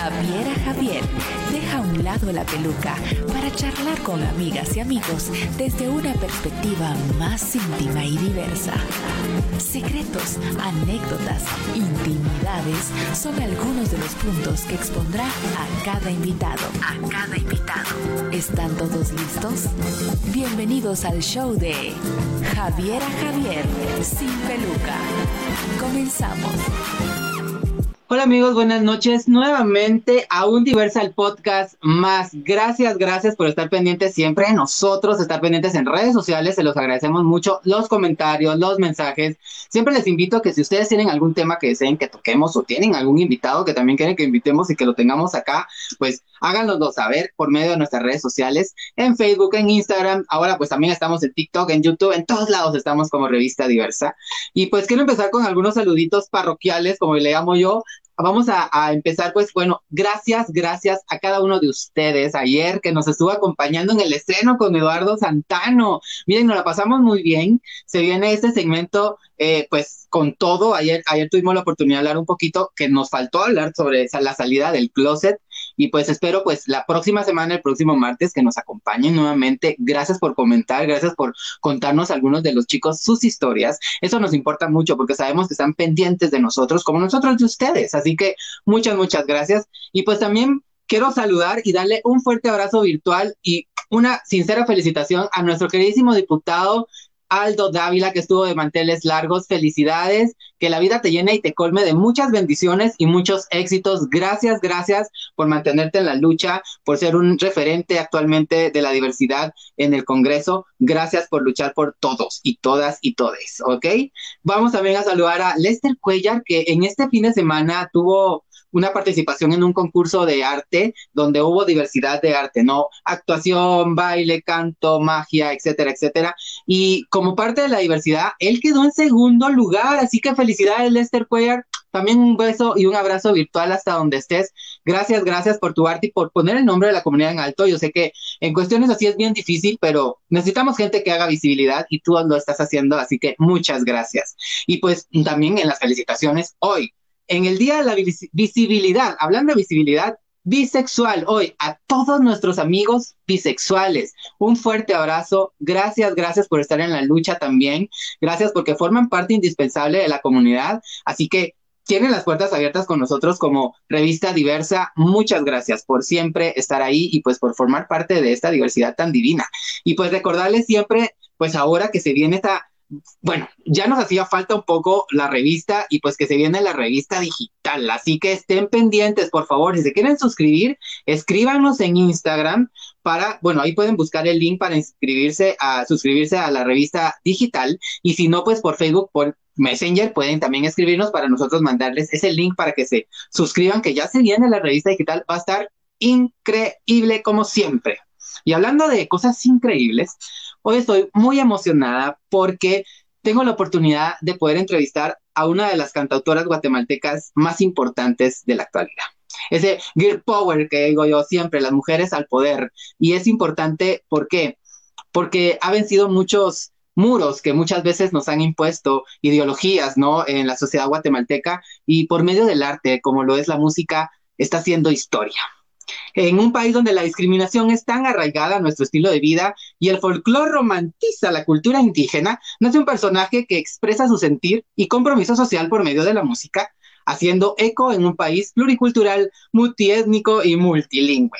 Javiera Javier deja a un lado la peluca para charlar con amigas y amigos desde una perspectiva más íntima y diversa. Secretos, anécdotas, intimidades son algunos de los puntos que expondrá a cada invitado. A cada invitado. ¿Están todos listos? Bienvenidos al show de Javiera Javier sin peluca. Comenzamos. Hola amigos, buenas noches. Nuevamente a un Diversal Podcast más. Gracias, gracias por estar pendientes siempre nosotros, estar pendientes en redes sociales. Se los agradecemos mucho. Los comentarios, los mensajes. Siempre les invito que si ustedes tienen algún tema que deseen que toquemos o tienen algún invitado que también quieren que invitemos y que lo tengamos acá, pues háganoslo saber por medio de nuestras redes sociales, en Facebook, en Instagram. Ahora pues también estamos en TikTok, en YouTube, en todos lados estamos como revista diversa. Y pues quiero empezar con algunos saluditos parroquiales, como le llamo yo vamos a, empezar, pues bueno, gracias, gracias a cada uno de ustedes ayer que nos estuvo acompañando en el estreno con Eduardo Santano. Miren, nos la pasamos muy bien. Se viene este segmento, eh, pues con todo. Ayer, ayer tuvimos la oportunidad de hablar un poquito, que nos faltó hablar sobre esa, la salida del closet y pues espero pues la próxima semana, el próximo martes, que nos acompañen nuevamente. Gracias por comentar, gracias por contarnos algunos de los chicos sus historias. Eso nos importa mucho porque sabemos que están pendientes de nosotros como nosotros de ustedes. Así que muchas, muchas gracias. Y pues también quiero saludar y darle un fuerte abrazo virtual y una sincera felicitación a nuestro queridísimo diputado Aldo Dávila, que estuvo de manteles largos. Felicidades, que la vida te llene y te colme de muchas bendiciones y muchos éxitos. Gracias, gracias por mantenerte en la lucha, por ser un referente actualmente de la diversidad en el Congreso. Gracias por luchar por todos y todas y todes, ¿ok? Vamos también a saludar a Lester Cuellar, que en este fin de semana tuvo una participación en un concurso de arte donde hubo diversidad de arte, ¿no? Actuación, baile, canto, magia, etcétera, etcétera. Y como parte de la diversidad, él quedó en segundo lugar, así que felicidades, Lester Cuellar. También un beso y un abrazo virtual hasta donde estés. Gracias, gracias por tu arte y por poner el nombre de la comunidad en alto. Yo sé que en cuestiones así es bien difícil, pero necesitamos gente que haga visibilidad y tú lo estás haciendo, así que muchas gracias. Y pues también en las felicitaciones hoy, en el Día de la Visibilidad, hablando de visibilidad bisexual, hoy a todos nuestros amigos bisexuales, un fuerte abrazo, gracias, gracias por estar en la lucha también, gracias porque forman parte indispensable de la comunidad, así que tienen las puertas abiertas con nosotros como revista diversa. Muchas gracias por siempre estar ahí y pues por formar parte de esta diversidad tan divina. Y pues recordarles siempre, pues ahora que se viene esta bueno, ya nos hacía falta un poco la revista y pues que se viene la revista digital, así que estén pendientes, por favor, si se quieren suscribir, escríbanos en Instagram para, bueno, ahí pueden buscar el link para inscribirse a suscribirse a la revista digital. Y si no, pues por Facebook, por Messenger pueden también escribirnos para nosotros mandarles ese link para que se suscriban, que ya se viene la revista digital, va a estar increíble como siempre. Y hablando de cosas increíbles, Hoy estoy muy emocionada porque tengo la oportunidad de poder entrevistar a una de las cantautoras guatemaltecas más importantes de la actualidad. Ese Girl Power que digo yo siempre, las mujeres al poder. Y es importante, ¿por qué? Porque ha vencido muchos muros que muchas veces nos han impuesto ideologías, ¿no? En la sociedad guatemalteca y por medio del arte, como lo es la música, está haciendo historia. En un país donde la discriminación es tan arraigada a nuestro estilo de vida y el folclore romantiza la cultura indígena, nace un personaje que expresa su sentir y compromiso social por medio de la música, haciendo eco en un país pluricultural, multiétnico y multilingüe.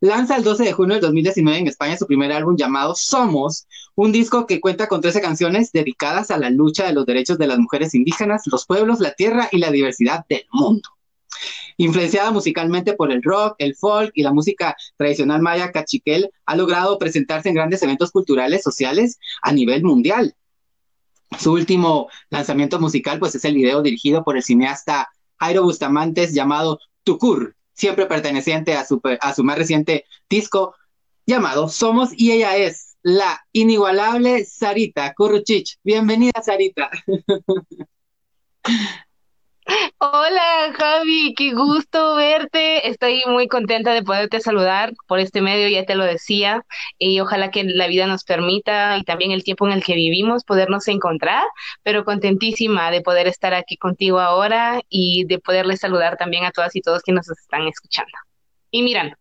Lanza el 12 de junio del 2019 en España su primer álbum llamado Somos, un disco que cuenta con 13 canciones dedicadas a la lucha de los derechos de las mujeres indígenas, los pueblos, la tierra y la diversidad del mundo. Influenciada musicalmente por el rock, el folk y la música tradicional maya cachiquel, ha logrado presentarse en grandes eventos culturales, sociales a nivel mundial. Su último lanzamiento musical pues es el video dirigido por el cineasta Jairo Bustamantes llamado Tucur, siempre perteneciente a su, más reciente disco llamado Somos y ella es la inigualable Sarita Kuruchich. Bienvenida Sarita. Hola Javi, qué gusto verte. Estoy muy contenta de poderte saludar por este medio, ya te lo decía, y ojalá que la vida nos permita y también el tiempo en el que vivimos podernos encontrar, pero contentísima de poder estar aquí contigo ahora y de poderles saludar también a todas y todos que nos están escuchando y mirando.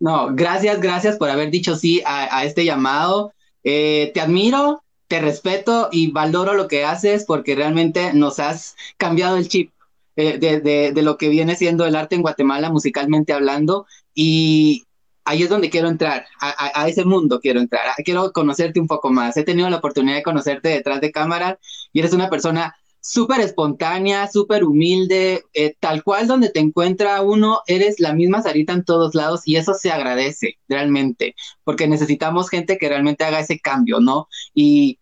No, gracias, gracias por haber dicho sí a, este llamado. Eh, te admiro, te respeto y valoro lo que haces porque realmente nos has cambiado el chip eh, de, lo que viene siendo el arte en Guatemala musicalmente hablando y ahí es donde quiero entrar, a, a ese mundo quiero entrar, quiero conocerte un poco más. He tenido la oportunidad de conocerte detrás de cámara y eres una persona súper espontánea, súper humilde, eh, tal cual donde te encuentra uno, eres la misma Sarita en todos lados y eso se agradece realmente, porque necesitamos gente que realmente haga ese cambio, ¿no? Y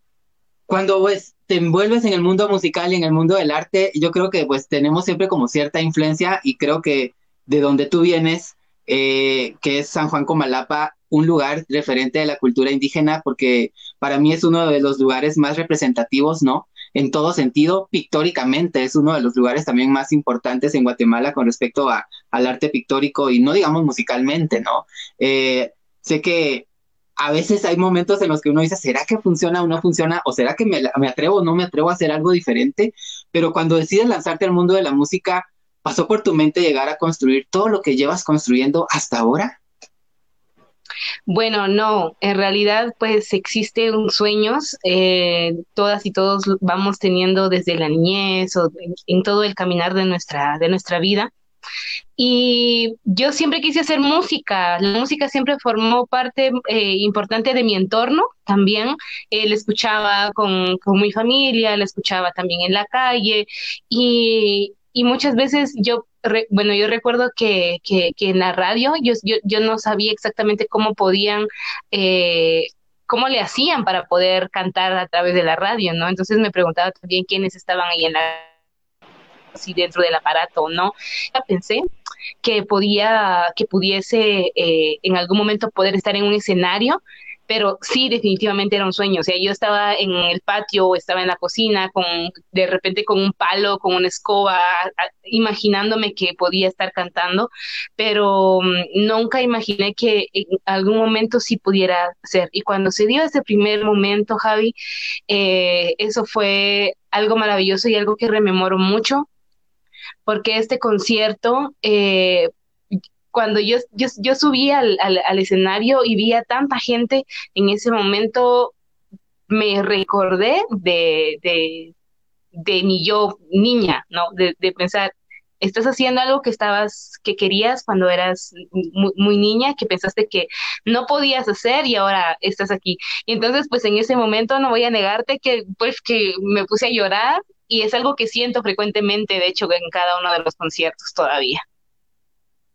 cuando pues te envuelves en el mundo musical y en el mundo del arte, yo creo que pues tenemos siempre como cierta influencia y creo que de donde tú vienes, eh, que es San Juan Comalapa, un lugar referente de la cultura indígena, porque para mí es uno de los lugares más representativos, ¿no? En todo sentido, pictóricamente es uno de los lugares también más importantes en Guatemala con respecto a, al arte pictórico y no digamos musicalmente, ¿no? Eh, sé que a veces hay momentos en los que uno dice, ¿será que funciona o no funciona? ¿O será que me, me atrevo o no me atrevo a hacer algo diferente? Pero cuando decides lanzarte al mundo de la música, ¿pasó por tu mente llegar a construir todo lo que llevas construyendo hasta ahora? Bueno, no, en realidad pues existen sueños, eh, todas y todos vamos teniendo desde la niñez o en, todo el caminar de nuestra, de nuestra vida. Y yo siempre quise hacer música, la música siempre formó parte eh, importante de mi entorno también. Eh, la escuchaba con, con, mi familia, la escuchaba también en la calle y, y muchas veces yo bueno, yo recuerdo que, que, en la radio yo, yo, no sabía exactamente cómo podían, eh, cómo le hacían para poder cantar a través de la radio, ¿no? Entonces me preguntaba también quiénes estaban ahí en la si dentro del aparato o no. Pensé que podía, que pudiese eh, en algún momento poder estar en un escenario pero sí, definitivamente era un sueño. O sea, yo estaba en el patio o estaba en la cocina con, de repente con un palo, con una escoba, imaginándome que podía estar cantando, pero mm, nunca imaginé que en algún momento sí pudiera ser. Y cuando se dio ese primer momento, Javi, eh, eso fue algo maravilloso y algo que rememoro mucho, porque este concierto eh, cuando yo, yo, yo subí al, al, escenario y vi a tanta gente, en ese momento me recordé de, de, de mi yo niña, ¿no? De, de, pensar, estás haciendo algo que estabas, que querías cuando eras muy, muy, niña, que pensaste que no podías hacer y ahora estás aquí. Y entonces, pues en ese momento no voy a negarte que, pues que me puse a llorar y es algo que siento frecuentemente, de hecho, en cada uno de los conciertos todavía.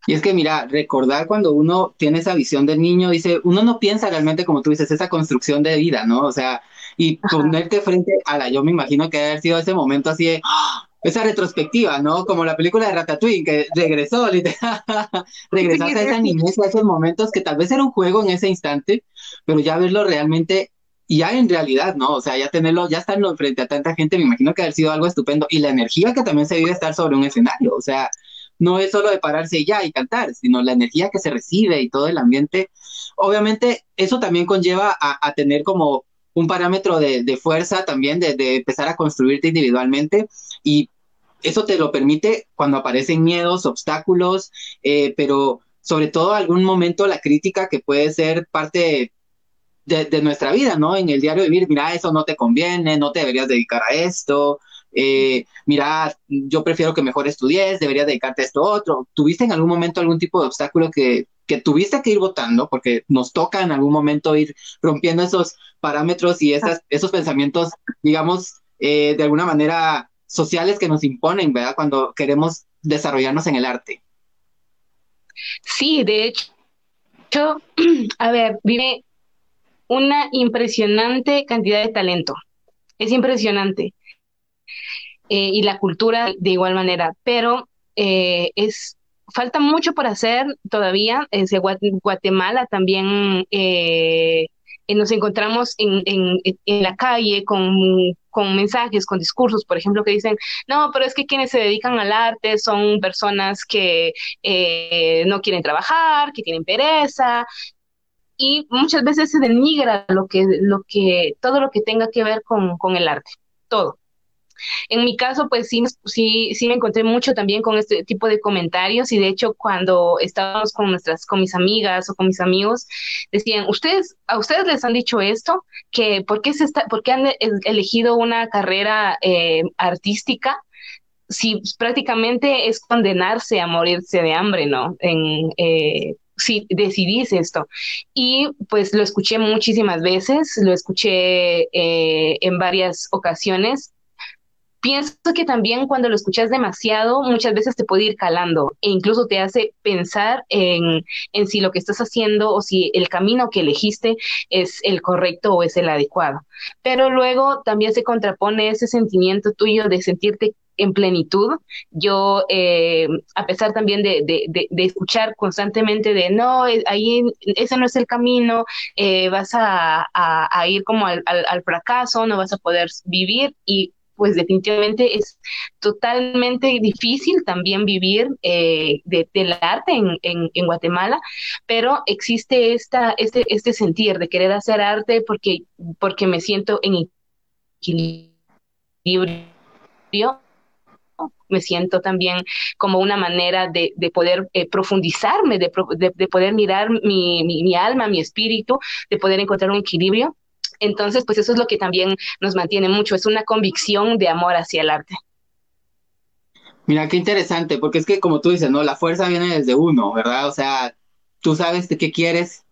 Y es que, mira, recordar cuando uno tiene esa visión del niño, dice, uno no piensa realmente, como tú dices, esa construcción de vida, ¿no? O sea, y ponerte frente a la, yo me imagino que haber sido ese momento así de, ¡ah! esa retrospectiva, ¿no? Como la película de Ratatouille, que regresó, literal, regresaste a esa niñez, a esos momentos que tal vez era un juego en ese instante, pero ya verlo realmente ya en realidad, ¿no? O sea, ya tenerlo, ya estarlo frente a tanta gente, me imagino que haber sido algo estupendo. Y la energía que también se vive estar sobre un escenario, o sea, no es solo de pararse ya y cantar, sino la energía que se recibe y todo el ambiente. Obviamente, eso también conlleva a, tener como un parámetro de, fuerza también, de, empezar a construirte individualmente y eso te lo permite cuando aparecen miedos, obstáculos, eh, pero sobre todo algún momento la crítica que puede ser parte de, de, nuestra vida, ¿no? En el diario vivir, mira, eso no te conviene, no te deberías dedicar a esto, eh, mira, yo prefiero que mejor estudies, deberías dedicarte a esto otro. ¿Tuviste en algún momento algún tipo de obstáculo que, que tuviste que ir votando? Porque nos toca en algún momento ir rompiendo esos parámetros y esas, esos pensamientos, digamos, eh, de alguna manera sociales que nos imponen, ¿verdad? Cuando queremos desarrollarnos en el arte. Sí, de hecho, a ver, vive una impresionante cantidad de talento. Es impresionante. Eh, y la cultura de igual manera, pero eh, es falta mucho por hacer todavía. En Guatemala también eh, eh, nos encontramos en, en, la calle con, con mensajes, con discursos, por ejemplo, que dicen, no, pero es que quienes se dedican al arte son personas que eh, no quieren trabajar, que tienen pereza, y muchas veces se denigra lo que, lo que, todo lo que tenga que ver con, con el arte, todo. En mi caso, pues sí, sí, sí me encontré mucho también con este tipo de comentarios y de hecho cuando estábamos con nuestras, con mis amigas o con mis amigos, decían, ustedes, a ustedes les han dicho esto, que por qué se está, por qué han elegido una carrera eh, artística si prácticamente es condenarse a morirse de hambre, ¿no? En, eh, si decidís esto. Y pues lo escuché muchísimas veces, lo escuché eh, en varias ocasiones pienso que también cuando lo escuchas demasiado, muchas veces te puede ir calando e incluso te hace pensar en, en, si lo que estás haciendo o si el camino que elegiste es el correcto o es el adecuado. Pero luego también se contrapone ese sentimiento tuyo de sentirte en plenitud. Yo, eh, a pesar también de, de, de, escuchar constantemente de, no, eh, ahí ese no es el camino, eh, vas a, a, ir como al, al, al fracaso, no vas a poder vivir y pues definitivamente es totalmente difícil también vivir eh, del arte en, en, Guatemala, pero existe esta, este, este sentir de querer hacer arte porque, porque me siento en equilibrio me siento también como una manera de, de poder eh, profundizarme, de, de, poder mirar mi, mi, mi, alma, mi espíritu, de poder encontrar un equilibrio. Entonces, pues eso es lo que también nos mantiene mucho, es una convicción de amor hacia el arte. Mira, qué interesante, porque es que como tú dices, ¿no? La fuerza viene desde uno, ¿verdad? O sea, tú sabes de qué quieres,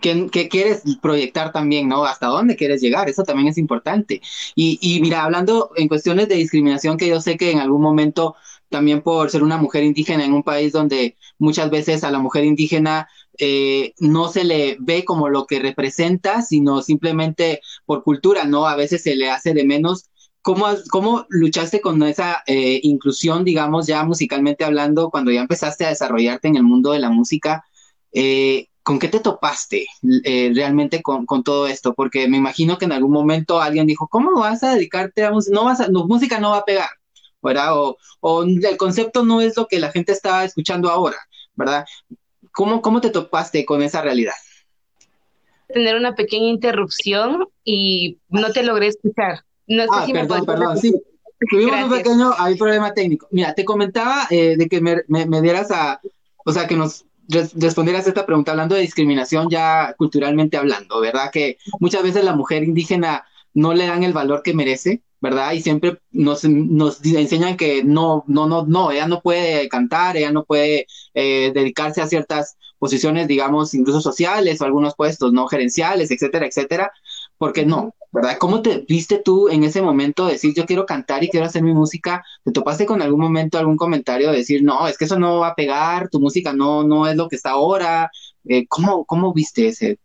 qué, qué quieres proyectar también, ¿no? Hasta dónde quieres llegar, eso también es importante. Y, y mira, hablando en cuestiones de discriminación, que yo sé que en algún momento también por ser una mujer indígena en un país donde muchas veces a la mujer indígena eh, no se le ve como lo que representa, sino simplemente por cultura, ¿no? A veces se le hace de menos. ¿Cómo, cómo luchaste con esa eh, inclusión, digamos, ya musicalmente hablando, cuando ya empezaste a desarrollarte en el mundo de la música? Eh, ¿Con qué te topaste realmente con, todo esto? Porque me imagino que en algún momento alguien dijo, ¿cómo vas a dedicarte a música? No vas a, música no va a pegar, ¿verdad? O, o el concepto no es lo que la gente está escuchando ahora, ¿verdad? ¿Cómo, cómo te topaste con esa realidad? Tener una pequeña interrupción y no te logré escuchar. No sé ah, si perdón, perdón, sí. Tuvimos un pequeño hay problema técnico. Mira, te comentaba eh, de que me, me, dieras a, o sea, que nos respondieras a esta pregunta hablando de discriminación ya culturalmente hablando, ¿verdad? Que muchas veces la mujer indígena no le dan el valor que merece, ¿verdad? Y siempre nos, nos enseñan que no, no, no, no, ella no puede cantar, ella no puede eh, dedicarse a ciertas posiciones, digamos, incluso sociales o algunos puestos, ¿no? Gerenciales, etcétera, etcétera, porque no, ¿verdad? ¿Cómo te viste tú en ese momento decir, yo quiero cantar y quiero hacer mi música? ¿Te topaste con algún momento algún comentario de decir, no, es que eso no va a pegar, tu música no, no es lo que está ahora? Eh, ¿cómo, ¿Cómo viste ese,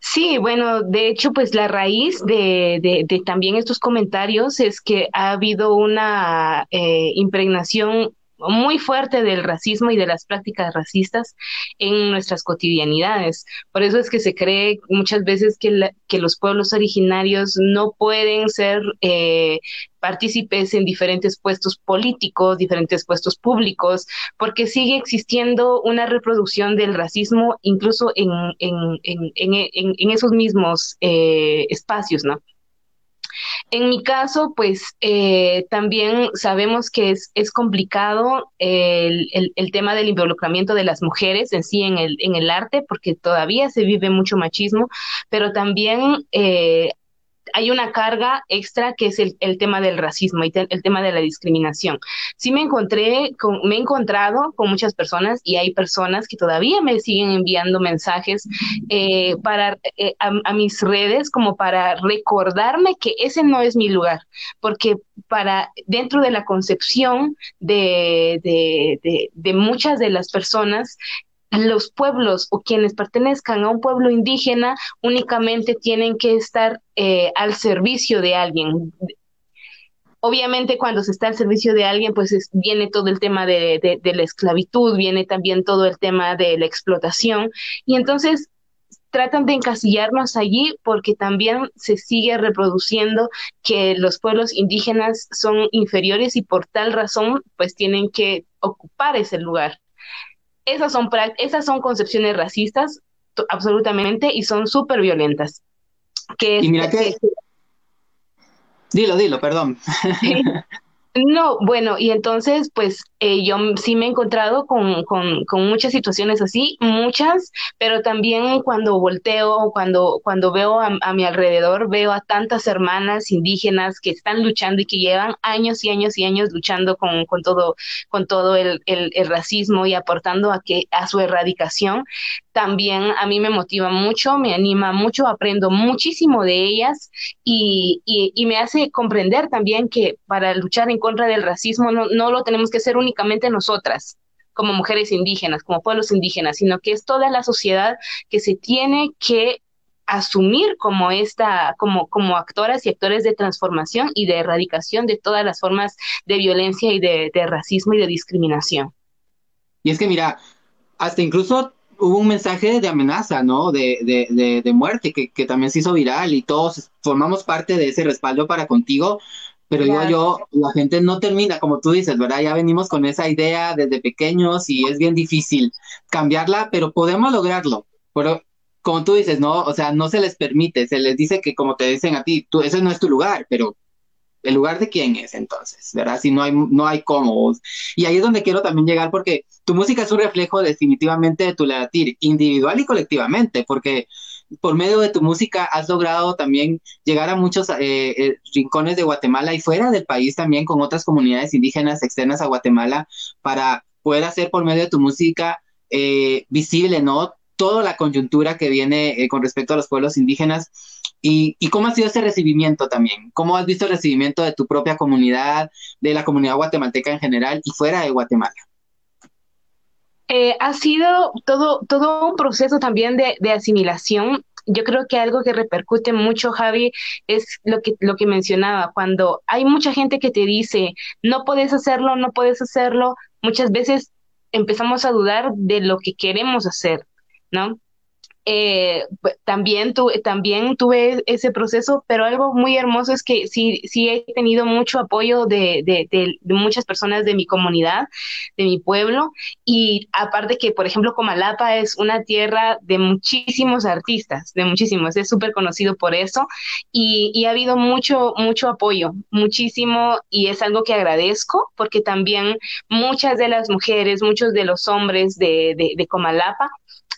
Sí, bueno, de hecho, pues la raíz de, de, también estos comentarios es que ha habido una eh, impregnación muy fuerte del racismo y de las prácticas racistas en nuestras cotidianidades. Por eso es que se cree muchas veces que, que los pueblos originarios no pueden ser eh, partícipes en diferentes puestos políticos, diferentes puestos públicos, porque sigue existiendo una reproducción del racismo incluso en, en, en, en esos mismos eh, espacios, ¿no? En mi caso, pues eh, también sabemos que es, es complicado el, el, el, tema del involucramiento de las mujeres en sí en el, en el arte, porque todavía se vive mucho machismo, pero también eh, hay una carga extra que es el, el tema del racismo y el tema de la discriminación. Sí me encontré, con, me he encontrado con muchas personas y hay personas que todavía me siguen enviando mensajes eh, para, eh, a, mis redes como para recordarme que ese no es mi lugar, porque para dentro de la concepción de, de, de, de muchas de las personas, los pueblos o quienes pertenezcan a un pueblo indígena únicamente tienen que estar eh, al servicio de alguien. Obviamente cuando se está al servicio de alguien, pues es, viene todo el tema de, de, de, la esclavitud, viene también todo el tema de la explotación. Y entonces tratan de encasillarnos allí porque también se sigue reproduciendo que los pueblos indígenas son inferiores y por tal razón pues tienen que ocupar ese lugar. Esas son, esas son concepciones racistas absolutamente y son súper violentas. Que, y mira que, Dilo, dilo, perdón. No, bueno, y entonces, pues eh, yo sí me he encontrado con, con, con, muchas situaciones así, muchas, pero también cuando volteo, cuando, cuando veo a, mi alrededor, veo a tantas hermanas indígenas que están luchando y que llevan años y años y años luchando con, con todo, con todo el, el, el racismo y aportando a, que, a su erradicación. También a mí me motiva mucho, me anima mucho, aprendo muchísimo de ellas y, y, me hace comprender también que para luchar en contra del racismo no, no lo tenemos que hacer únicamente nosotras como mujeres indígenas, como pueblos indígenas, sino que es toda la sociedad que se tiene que asumir como esta, como, como actoras y actores de transformación y de erradicación de todas las formas de violencia y de, de racismo y de discriminación. Y es que mira, hasta incluso hubo un mensaje de amenaza, ¿no? De, de, de, muerte que, que, también se hizo viral y todos formamos parte de ese respaldo para contigo. Pero digo yo, la gente no termina, como tú dices, ¿verdad? Ya venimos con esa idea desde pequeños y es bien difícil cambiarla, pero podemos lograrlo. Pero como tú dices, ¿no? O sea, no se les permite, se les dice que como te dicen a ti, tú, ese no es tu lugar, pero ¿El lugar de quién es entonces? ¿Verdad? Si no hay, no hay cómo. Y ahí es donde quiero también llegar porque tu música es un reflejo definitivamente de tu latir, individual y colectivamente, porque por medio de tu música has logrado también llegar a muchos eh, eh, rincones de Guatemala y fuera del país también con otras comunidades indígenas externas a Guatemala para poder hacer por medio de tu música eh, visible, ¿no? Toda la coyuntura que viene con respecto a los pueblos indígenas ¿Y, cómo ha sido ese recibimiento también? ¿Cómo has visto el recibimiento de tu propia comunidad, de la comunidad guatemalteca en general y fuera de Guatemala? Eh, ha sido todo, todo un proceso también de, asimilación. Yo creo que algo que repercute mucho, Javi, es lo que, lo que mencionaba, cuando hay mucha gente que te dice, no puedes hacerlo, no puedes hacerlo, muchas veces empezamos a dudar de lo que queremos hacer, ¿no? Eh, también, tu, también tuve ese proceso, pero algo muy hermoso es que sí, sí he tenido mucho apoyo de, de, de, muchas personas de mi comunidad, de mi pueblo, y aparte que, por ejemplo, Comalapa es una tierra de muchísimos artistas, de muchísimos, es súper conocido por eso, y, y ha habido mucho, mucho apoyo, muchísimo, y es algo que agradezco, porque también muchas de las mujeres, muchos de los hombres de, de, de Comalapa,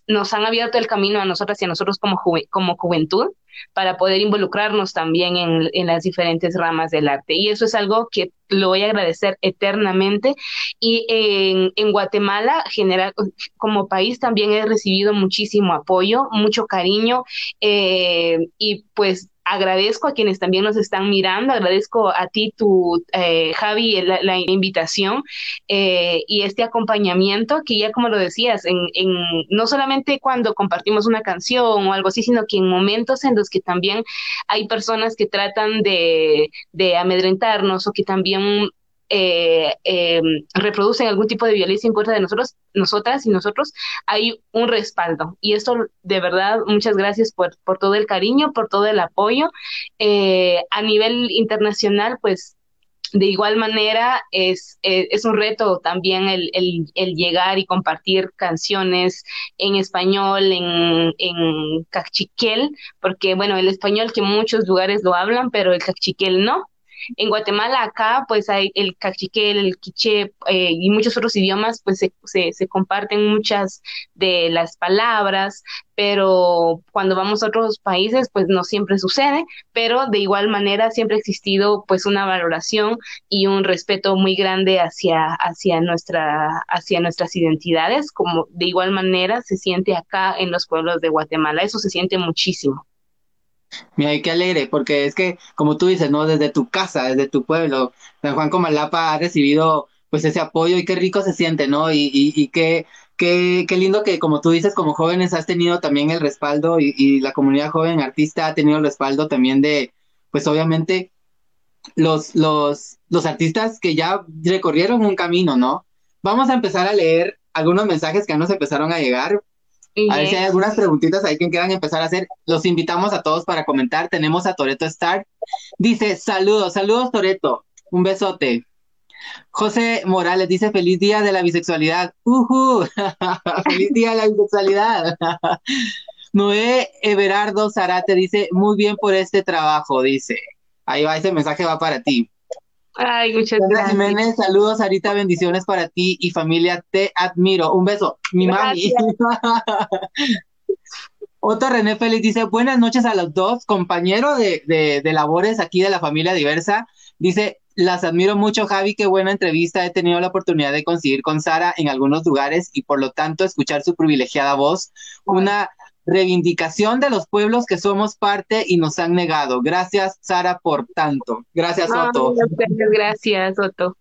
nos han abierto el camino a nosotras y a nosotros como, como juventud para poder involucrarnos también en, en, las diferentes ramas del arte. Y eso es algo que lo voy a agradecer eternamente. Y en, en Guatemala, general, como país, también he recibido muchísimo apoyo, mucho cariño eh, y pues agradezco a quienes también nos están mirando, agradezco a ti, tu eh, Javi, la, invitación eh, y este acompañamiento que ya como lo decías, en, en, no solamente cuando compartimos una canción o algo así, sino que en momentos en los que también hay personas que tratan de, de amedrentarnos o que también eh, eh, reproducen algún tipo de violencia en contra de nosotros, nosotras y nosotros, hay un respaldo. Y esto, de verdad, muchas gracias por, por todo el cariño, por todo el apoyo. Eh, a nivel internacional, pues de igual manera es, es, un reto también el, el, el, llegar y compartir canciones en español, en, en cachiquel, porque bueno, el español que muchos lugares lo hablan, pero el cachiquel no. En Guatemala acá pues hay el cachiquel, el quiché eh, y muchos otros idiomas pues se, se, se, comparten muchas de las palabras, pero cuando vamos a otros países pues no siempre sucede, pero de igual manera siempre ha existido pues una valoración y un respeto muy grande hacia, hacia, nuestra, hacia nuestras identidades, como de igual manera se siente acá en los pueblos de Guatemala, eso se siente muchísimo. Mira, qué alegre, porque es que, como tú dices, ¿no? Desde tu casa, desde tu pueblo, San Juan Comalapa ha recibido pues ese apoyo y qué rico se siente, ¿no? Y, y, y qué, qué, qué lindo que, como tú dices, como jóvenes has tenido también el respaldo y, y la comunidad joven artista ha tenido el respaldo también de, pues obviamente, los, los, los artistas que ya recorrieron un camino, ¿no? Vamos a empezar a leer algunos mensajes que nos empezaron a llegar A ver si hay algunas preguntitas ahí que quieran empezar a hacer. Los invitamos a todos para comentar. Tenemos a Toreto Star. Dice, saludos, saludos Toreto. Un besote. José Morales dice, feliz día de la bisexualidad. Uh feliz día de la bisexualidad. Noé Everardo Zarate dice, muy bien por este trabajo, dice. Ahí va, ese mensaje va para ti. Ay, muchas gracias. Jiménez, saludos, Sarita, bendiciones para ti y familia, te admiro. Un beso, mi mami. Otro René Félix dice, buenas noches a los dos, compañero de, de, de, labores aquí de la familia diversa. Dice, las admiro mucho, Javi, qué buena entrevista. He tenido la oportunidad de coincidir con Sara en algunos lugares y por lo tanto escuchar su privilegiada voz. Una reivindicación de los pueblos que somos parte y nos han negado. Gracias, Sara, por tanto. Gracias, Otto. gracias, Otto.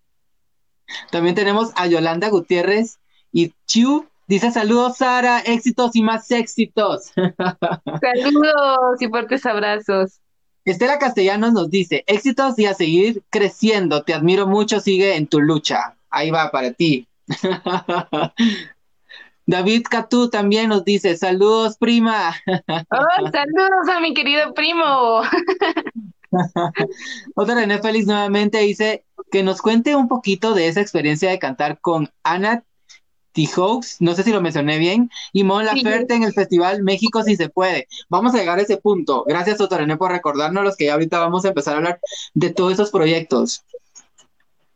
También tenemos a Yolanda Gutiérrez y Chiu. Dice saludos, Sara, éxitos y más éxitos. Saludos y fuertes abrazos. Estela Castellanos nos dice, éxitos y a seguir creciendo. Te admiro mucho, sigue en tu lucha. Ahí va para ti. David Catú también nos dice, saludos, prima. Oh, saludos a mi querido primo. Otra René Félix nuevamente dice que nos cuente un poquito de esa experiencia de cantar con Ana T-Hoax, no sé si lo mencioné bien, y Mon Laferte en el Festival México si se puede. Vamos a llegar a ese punto. Gracias, Otra René, por recordarnos los que ya ahorita vamos a empezar a hablar de todos esos proyectos.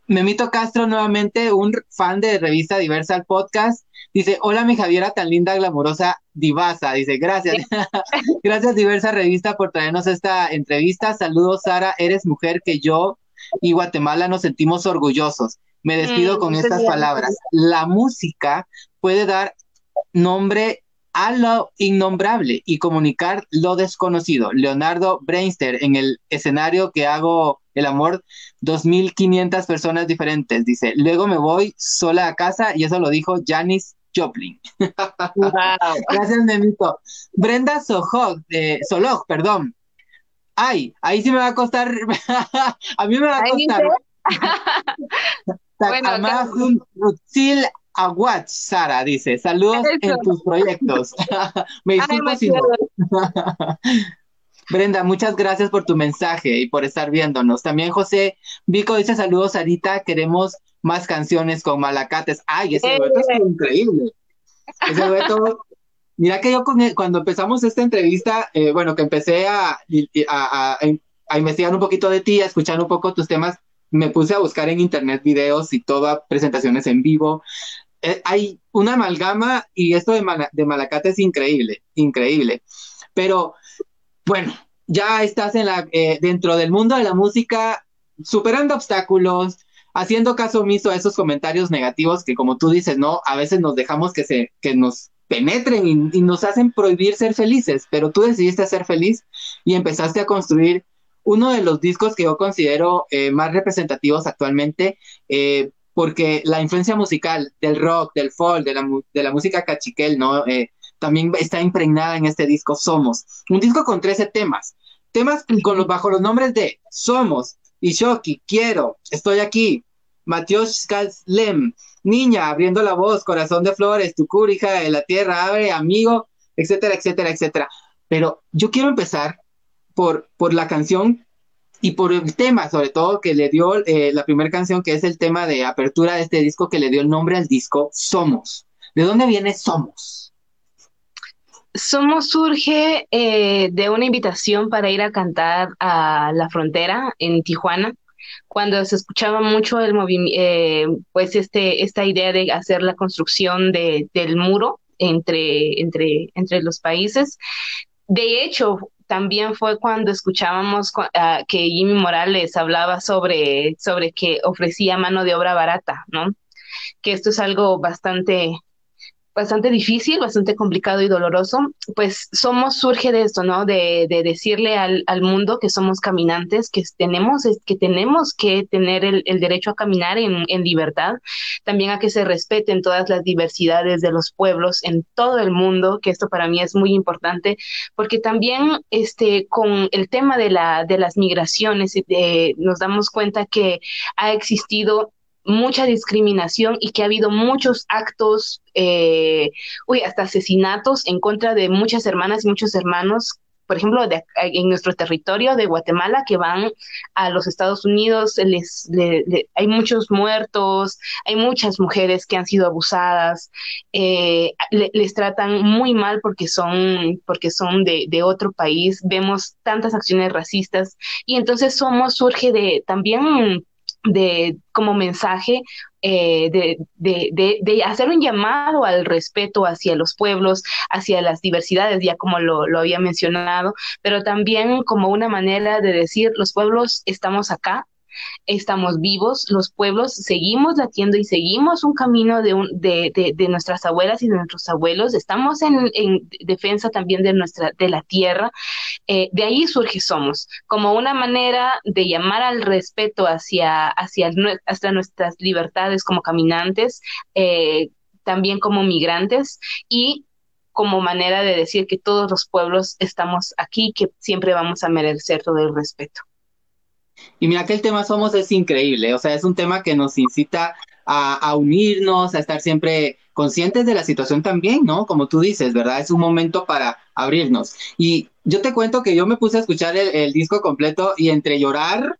Memito Castro, nuevamente un fan de revista Diversa al podcast, dice, hola mi Javiera tan linda, glamurosa, divasa, dice, gracias, gracias Diversa Revista por traernos esta entrevista, saludos Sara, eres mujer que yo y Guatemala nos sentimos orgullosos. Me despido mm, con estas palabras, la música puede dar nombre a lo innombrable y comunicar lo desconocido. Leonardo Brainster en el escenario que hago el amor, 2.500 personas diferentes. Dice, luego me voy sola a casa y eso lo dijo Janis Joplin. Gracias, Nemito. Brenda Sohog, eh, Solog, perdón. Ay, ahí sí me va a costar. a mí me va a costar. bueno, Rutzil Aguach, Sara, dice, saludos en tus proyectos. me disculpo si Brenda, muchas gracias por tu mensaje y por estar viéndonos. También José Vico dice saludos, Sarita, queremos más canciones con Malacates. Ay, ese dueto es eh. increíble. Ese dueto, mira que yo cuando empezamos esta entrevista, eh, bueno, que empecé a, a, investigar un poquito de ti, a escuchar un poco tus temas, me puse a buscar en internet videos y todas presentaciones en vivo. Eh, hay una amalgama y esto de, de Malacate es increíble, increíble. Pero bueno, ya estás en la, eh, dentro del mundo de la música, superando obstáculos, haciendo caso omiso a esos comentarios negativos que como tú dices, ¿no? A veces nos dejamos que, se, que nos penetren y, nos hacen prohibir ser felices, pero tú decidiste ser feliz y empezaste a construir uno de los discos que yo considero eh, más representativos actualmente, eh, porque la influencia musical del rock, del folk, de la, de la música cachiquel, ¿no? también está impregnada en este disco Somos. Un disco con 13 temas. Temas con los, bajo los nombres de Somos, Ishoki, Quiero, Estoy aquí, Matios Lem, Niña, Abriendo la Voz, Corazón de Flores, Tu hija de la Tierra, Abre, Amigo, etcétera, etcétera, etcétera. Pero yo quiero empezar por, por la canción y por el tema, sobre todo, que le dio eh, la primera canción, que es el tema de apertura de este disco, que le dio el nombre al disco Somos. ¿De dónde viene Somos? Somos surge eh, de una invitación para ir a cantar a la frontera en Tijuana, cuando se escuchaba mucho el eh, pues este, esta idea de hacer la construcción de, del muro entre, entre, entre los países. De hecho, también fue cuando escuchábamos ah, que Jimmy Morales hablaba sobre, sobre que ofrecía mano de obra barata, ¿no? Que esto es algo bastante bastante difícil, bastante complicado y doloroso, pues somos, surge de esto, ¿no? De, de decirle al, mundo que somos caminantes, que tenemos, que tenemos que tener el, derecho a caminar en, en, libertad, también a que se respeten todas las diversidades de los pueblos en todo el mundo, que esto para mí es muy importante, porque también este, con el tema de, la, de las migraciones, eh, nos damos cuenta que ha existido mucha discriminación y que ha habido muchos actos, eh, uy, hasta asesinatos en contra de muchas hermanas y muchos hermanos por ejemplo, en nuestro territorio de Guatemala que van a los Estados Unidos, les, hay muchos muertos, hay muchas mujeres que han sido abusadas, eh, les tratan muy mal porque son, porque son de, de, otro país, vemos tantas acciones racistas y entonces somos, surge de también de como mensaje eh, de, de, de, hacer un llamado al respeto hacia los pueblos, hacia las diversidades, ya como lo, lo había mencionado, pero también como una manera de decir, los pueblos estamos acá, estamos vivos, los pueblos seguimos latiendo y seguimos un camino de, un, de, de, nuestras abuelas y de nuestros abuelos, estamos en, en defensa también de, nuestra, de la tierra, eh, de ahí surge Somos, como una manera de llamar al respeto hacia, hacia, hacia nuestras libertades como caminantes, eh, también como migrantes y como manera de decir que todos los pueblos estamos aquí, que siempre vamos a merecer todo el respeto. Y mira que el tema Somos es increíble, o sea, es un tema que nos incita a, unirnos, a estar siempre conscientes de la situación también, ¿no? Como tú dices, ¿verdad? Es un momento para abrirnos. Y yo te cuento que yo me puse a escuchar el, disco completo y entre llorar,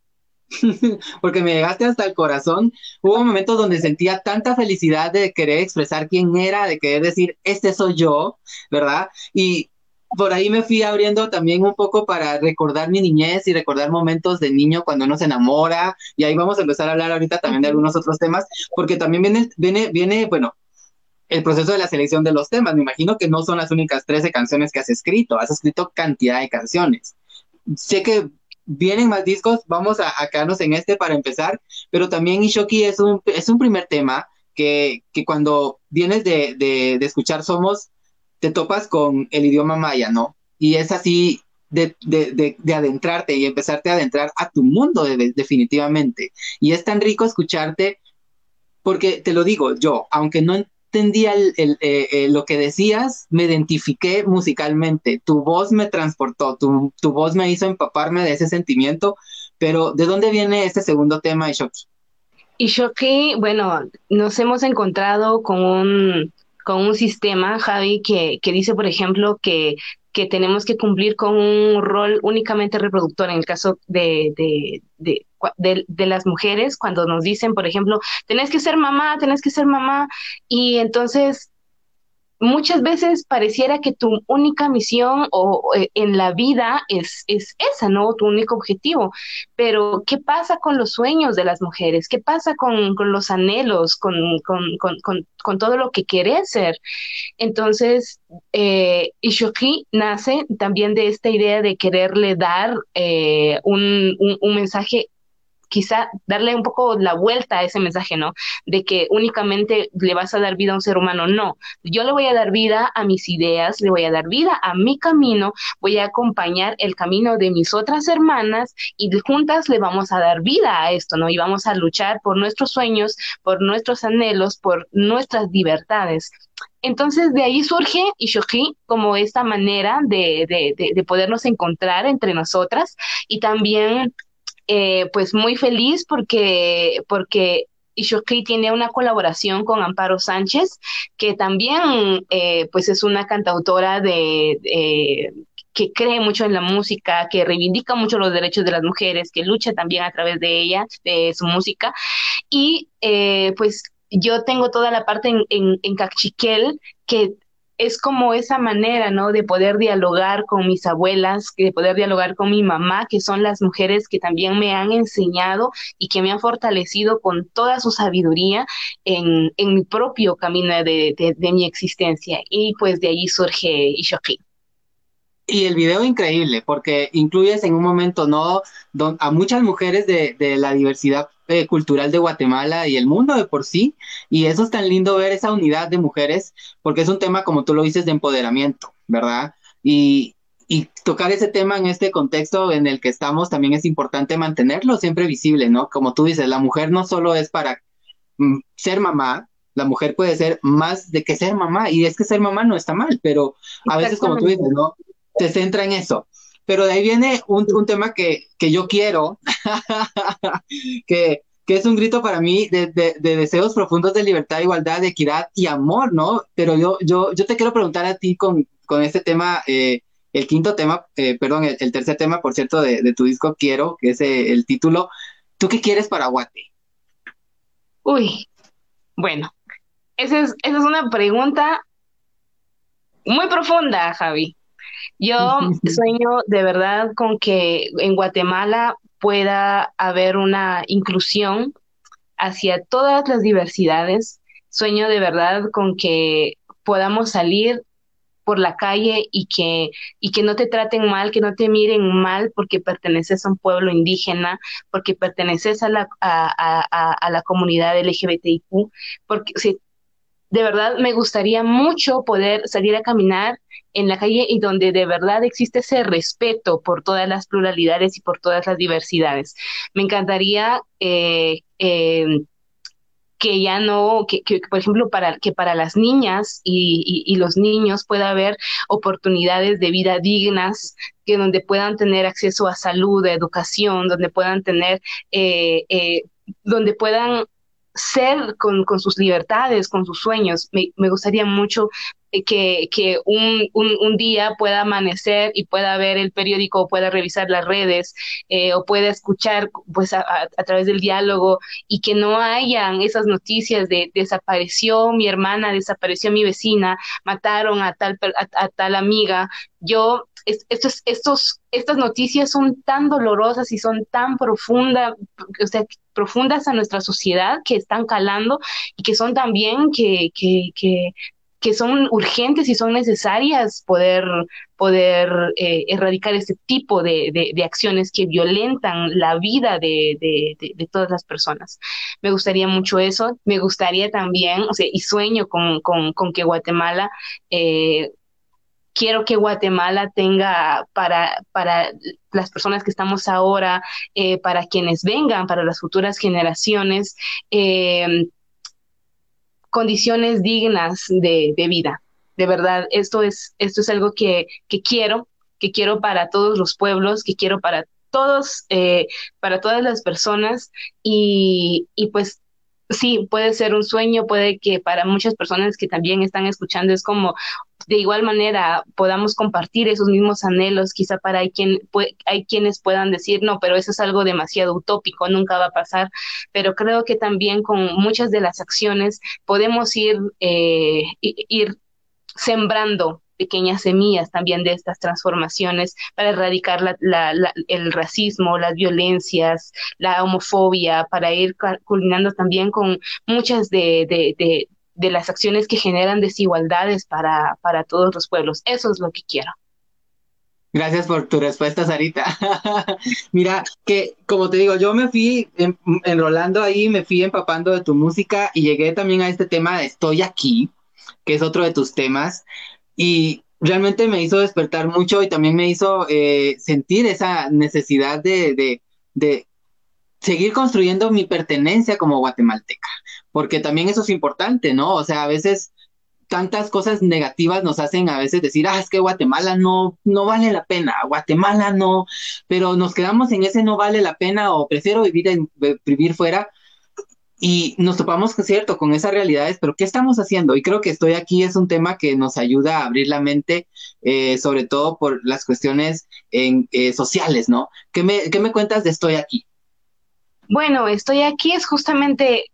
porque me llegaste hasta el corazón, hubo momentos donde sentía tanta felicidad de querer expresar quién era, de querer decir, este soy yo, ¿verdad? Y por ahí me fui abriendo también un poco para recordar mi niñez y recordar momentos de niño cuando uno se enamora. Y ahí vamos a empezar a hablar ahorita también de algunos otros temas, porque también viene, viene, viene, bueno, el proceso de la selección de los temas. Me imagino que no son las únicas 13 canciones que has escrito, has escrito cantidad de canciones. Sé que vienen más discos, vamos a, quedarnos en este para empezar, pero también Ishoki es un, es un primer tema que, que cuando vienes de, de, de escuchar Somos, te topas con el idioma maya, ¿no? Y es así de, de, de, adentrarte y empezarte a adentrar a tu mundo definitivamente. Y es tan rico escucharte, porque te lo digo yo, aunque no entendía eh, eh, lo que decías, me identifiqué musicalmente, tu voz me transportó, tu, tu, voz me hizo empaparme de ese sentimiento, pero ¿de dónde viene este segundo tema, Ishoki? Ishoki, bueno, nos hemos encontrado con un con un sistema, Javi, que, que dice, por ejemplo, que, que tenemos que cumplir con un rol únicamente reproductor en el caso de, de, de, de, las mujeres, cuando nos dicen, por ejemplo, tenés que ser mamá, tenés que ser mamá, y entonces muchas veces pareciera que tu única misión o, eh, en la vida es, es esa, ¿no? Tu único objetivo. Pero, ¿qué pasa con los sueños de las mujeres? ¿Qué pasa con, con los anhelos, con, con, con, todo lo que querés ser? Entonces, eh, Ishoki nace también de esta idea de quererle dar eh, un, un, un mensaje quizá darle un poco la vuelta a ese mensaje, ¿no? De que únicamente le vas a dar vida a un ser humano, no. Yo le voy a dar vida a mis ideas, le voy a dar vida a mi camino, voy a acompañar el camino de mis otras hermanas y juntas le vamos a dar vida a esto, ¿no? Y vamos a luchar por nuestros sueños, por nuestros anhelos, por nuestras libertades. Entonces de ahí surge Ishoki como esta manera de, de, de, podernos encontrar entre nosotras y también eh, pues muy feliz porque, porque Ishoki tiene una colaboración con Amparo Sánchez, que también eh, pues es una cantautora de, que cree mucho en la música, que reivindica mucho los derechos de las mujeres, que lucha también a través de ella, de su música. Y eh, pues yo tengo toda la parte en, en, en Cachiquel que es como esa manera, ¿no? De poder dialogar con mis abuelas, de poder dialogar con mi mamá, que son las mujeres que también me han enseñado y que me han fortalecido con toda su sabiduría en, en mi propio camino de, de, mi existencia. Y pues de ahí surge Ishoki. Y el video increíble, porque incluyes en un momento, ¿no? a muchas mujeres de, de la diversidad eh, cultural de Guatemala y el mundo de por sí. Y eso es tan lindo ver esa unidad de mujeres, porque es un tema, como tú lo dices, de empoderamiento, ¿verdad? Y, y tocar ese tema en este contexto en el que estamos también es importante mantenerlo siempre visible, ¿no? Como tú dices, la mujer no solo es para mm, ser mamá, la mujer puede ser más de que ser mamá, y es que ser mamá no está mal, pero a veces, como tú dices, ¿no? Se centra en eso. Pero de ahí viene un, un tema que, que yo quiero, que, que es un grito para mí de, deseos profundos de libertad, igualdad, equidad y amor, ¿no? Pero yo, yo, yo te quiero preguntar a ti con, con este tema, eh, el quinto tema, eh, perdón, el, tercer tema, por cierto, de, tu disco Quiero, que es eh, el título. ¿Tú qué quieres para Guate? Uy, bueno, esa es, esa es una pregunta muy profunda, Javi. Yo sueño de verdad con que en Guatemala pueda haber una inclusión hacia todas las diversidades. Sueño de verdad con que podamos salir por la calle y que, y que no te traten mal, que no te miren mal porque perteneces a un pueblo indígena, porque perteneces a la, a, la comunidad LGBTIQ, porque de verdad me gustaría mucho poder salir a caminar en la calle y donde de verdad existe ese respeto por todas las pluralidades y por todas las diversidades. Me encantaría eh, eh, que ya no, que, por ejemplo, para, que para las niñas y, los niños pueda haber oportunidades de vida dignas, que donde puedan tener acceso a salud, a educación, donde puedan tener, eh, eh, donde puedan ser con, con, sus libertades, con sus sueños. Me, me gustaría mucho que, que un, un, día pueda amanecer y pueda ver el periódico o pueda revisar las redes eh, o pueda escuchar pues a, a, través del diálogo y que no hayan esas noticias de desapareció mi hermana, desapareció mi vecina, mataron a tal, a, tal amiga. Yo, estos, estos, estas noticias son tan dolorosas y son tan profundas, o sea, profundas a nuestra sociedad que están calando y que son también que, que, que que son urgentes y son necesarias poder, poder eh, erradicar este tipo de, de, acciones que violentan la vida de, de, todas las personas. Me gustaría mucho eso. Me gustaría también, o sea, y sueño con, con, con que Guatemala, eh, quiero que Guatemala tenga para, para las personas que estamos ahora, eh, para quienes vengan, para las futuras generaciones, condiciones dignas de, vida. De verdad, esto es, esto es algo que, que, quiero, que quiero para todos los pueblos, que quiero para todos, eh, para todas las personas y, y pues sí, puede ser un sueño, puede que para muchas personas que también están escuchando es como de igual manera podamos compartir esos mismos anhelos, quizá para hay, quien, hay quienes puedan decir, no, pero eso es algo demasiado utópico, nunca va a pasar, pero creo que también con muchas de las acciones podemos ir, eh, ir sembrando pequeñas semillas también de estas transformaciones para erradicar el racismo, las violencias, la homofobia, para ir culminando también con muchas de, las acciones que generan desigualdades para, para todos los pueblos. Eso es lo que quiero. Gracias por tu respuesta, Sarita. Mira, que como te digo, yo me fui enrolando ahí, me fui empapando de tu música y llegué también a este tema de Estoy aquí, que es otro de tus temas y realmente me hizo despertar mucho y también me hizo eh, sentir esa necesidad de, de, seguir construyendo mi pertenencia como guatemalteca, porque también eso es importante, ¿no? O sea, a veces tantas cosas negativas nos hacen a veces decir, ah, es que Guatemala no, no vale la pena, Guatemala no, pero nos quedamos en ese no vale la pena o prefiero vivir, en, vivir fuera y nos topamos, cierto, con esas realidades, pero ¿qué estamos haciendo? Y creo que estoy aquí es un tema que nos ayuda a abrir la mente, eh, sobre todo por las cuestiones en, eh, sociales, ¿no? ¿Qué me, ¿Qué me cuentas de estoy aquí? Bueno, estoy aquí es justamente,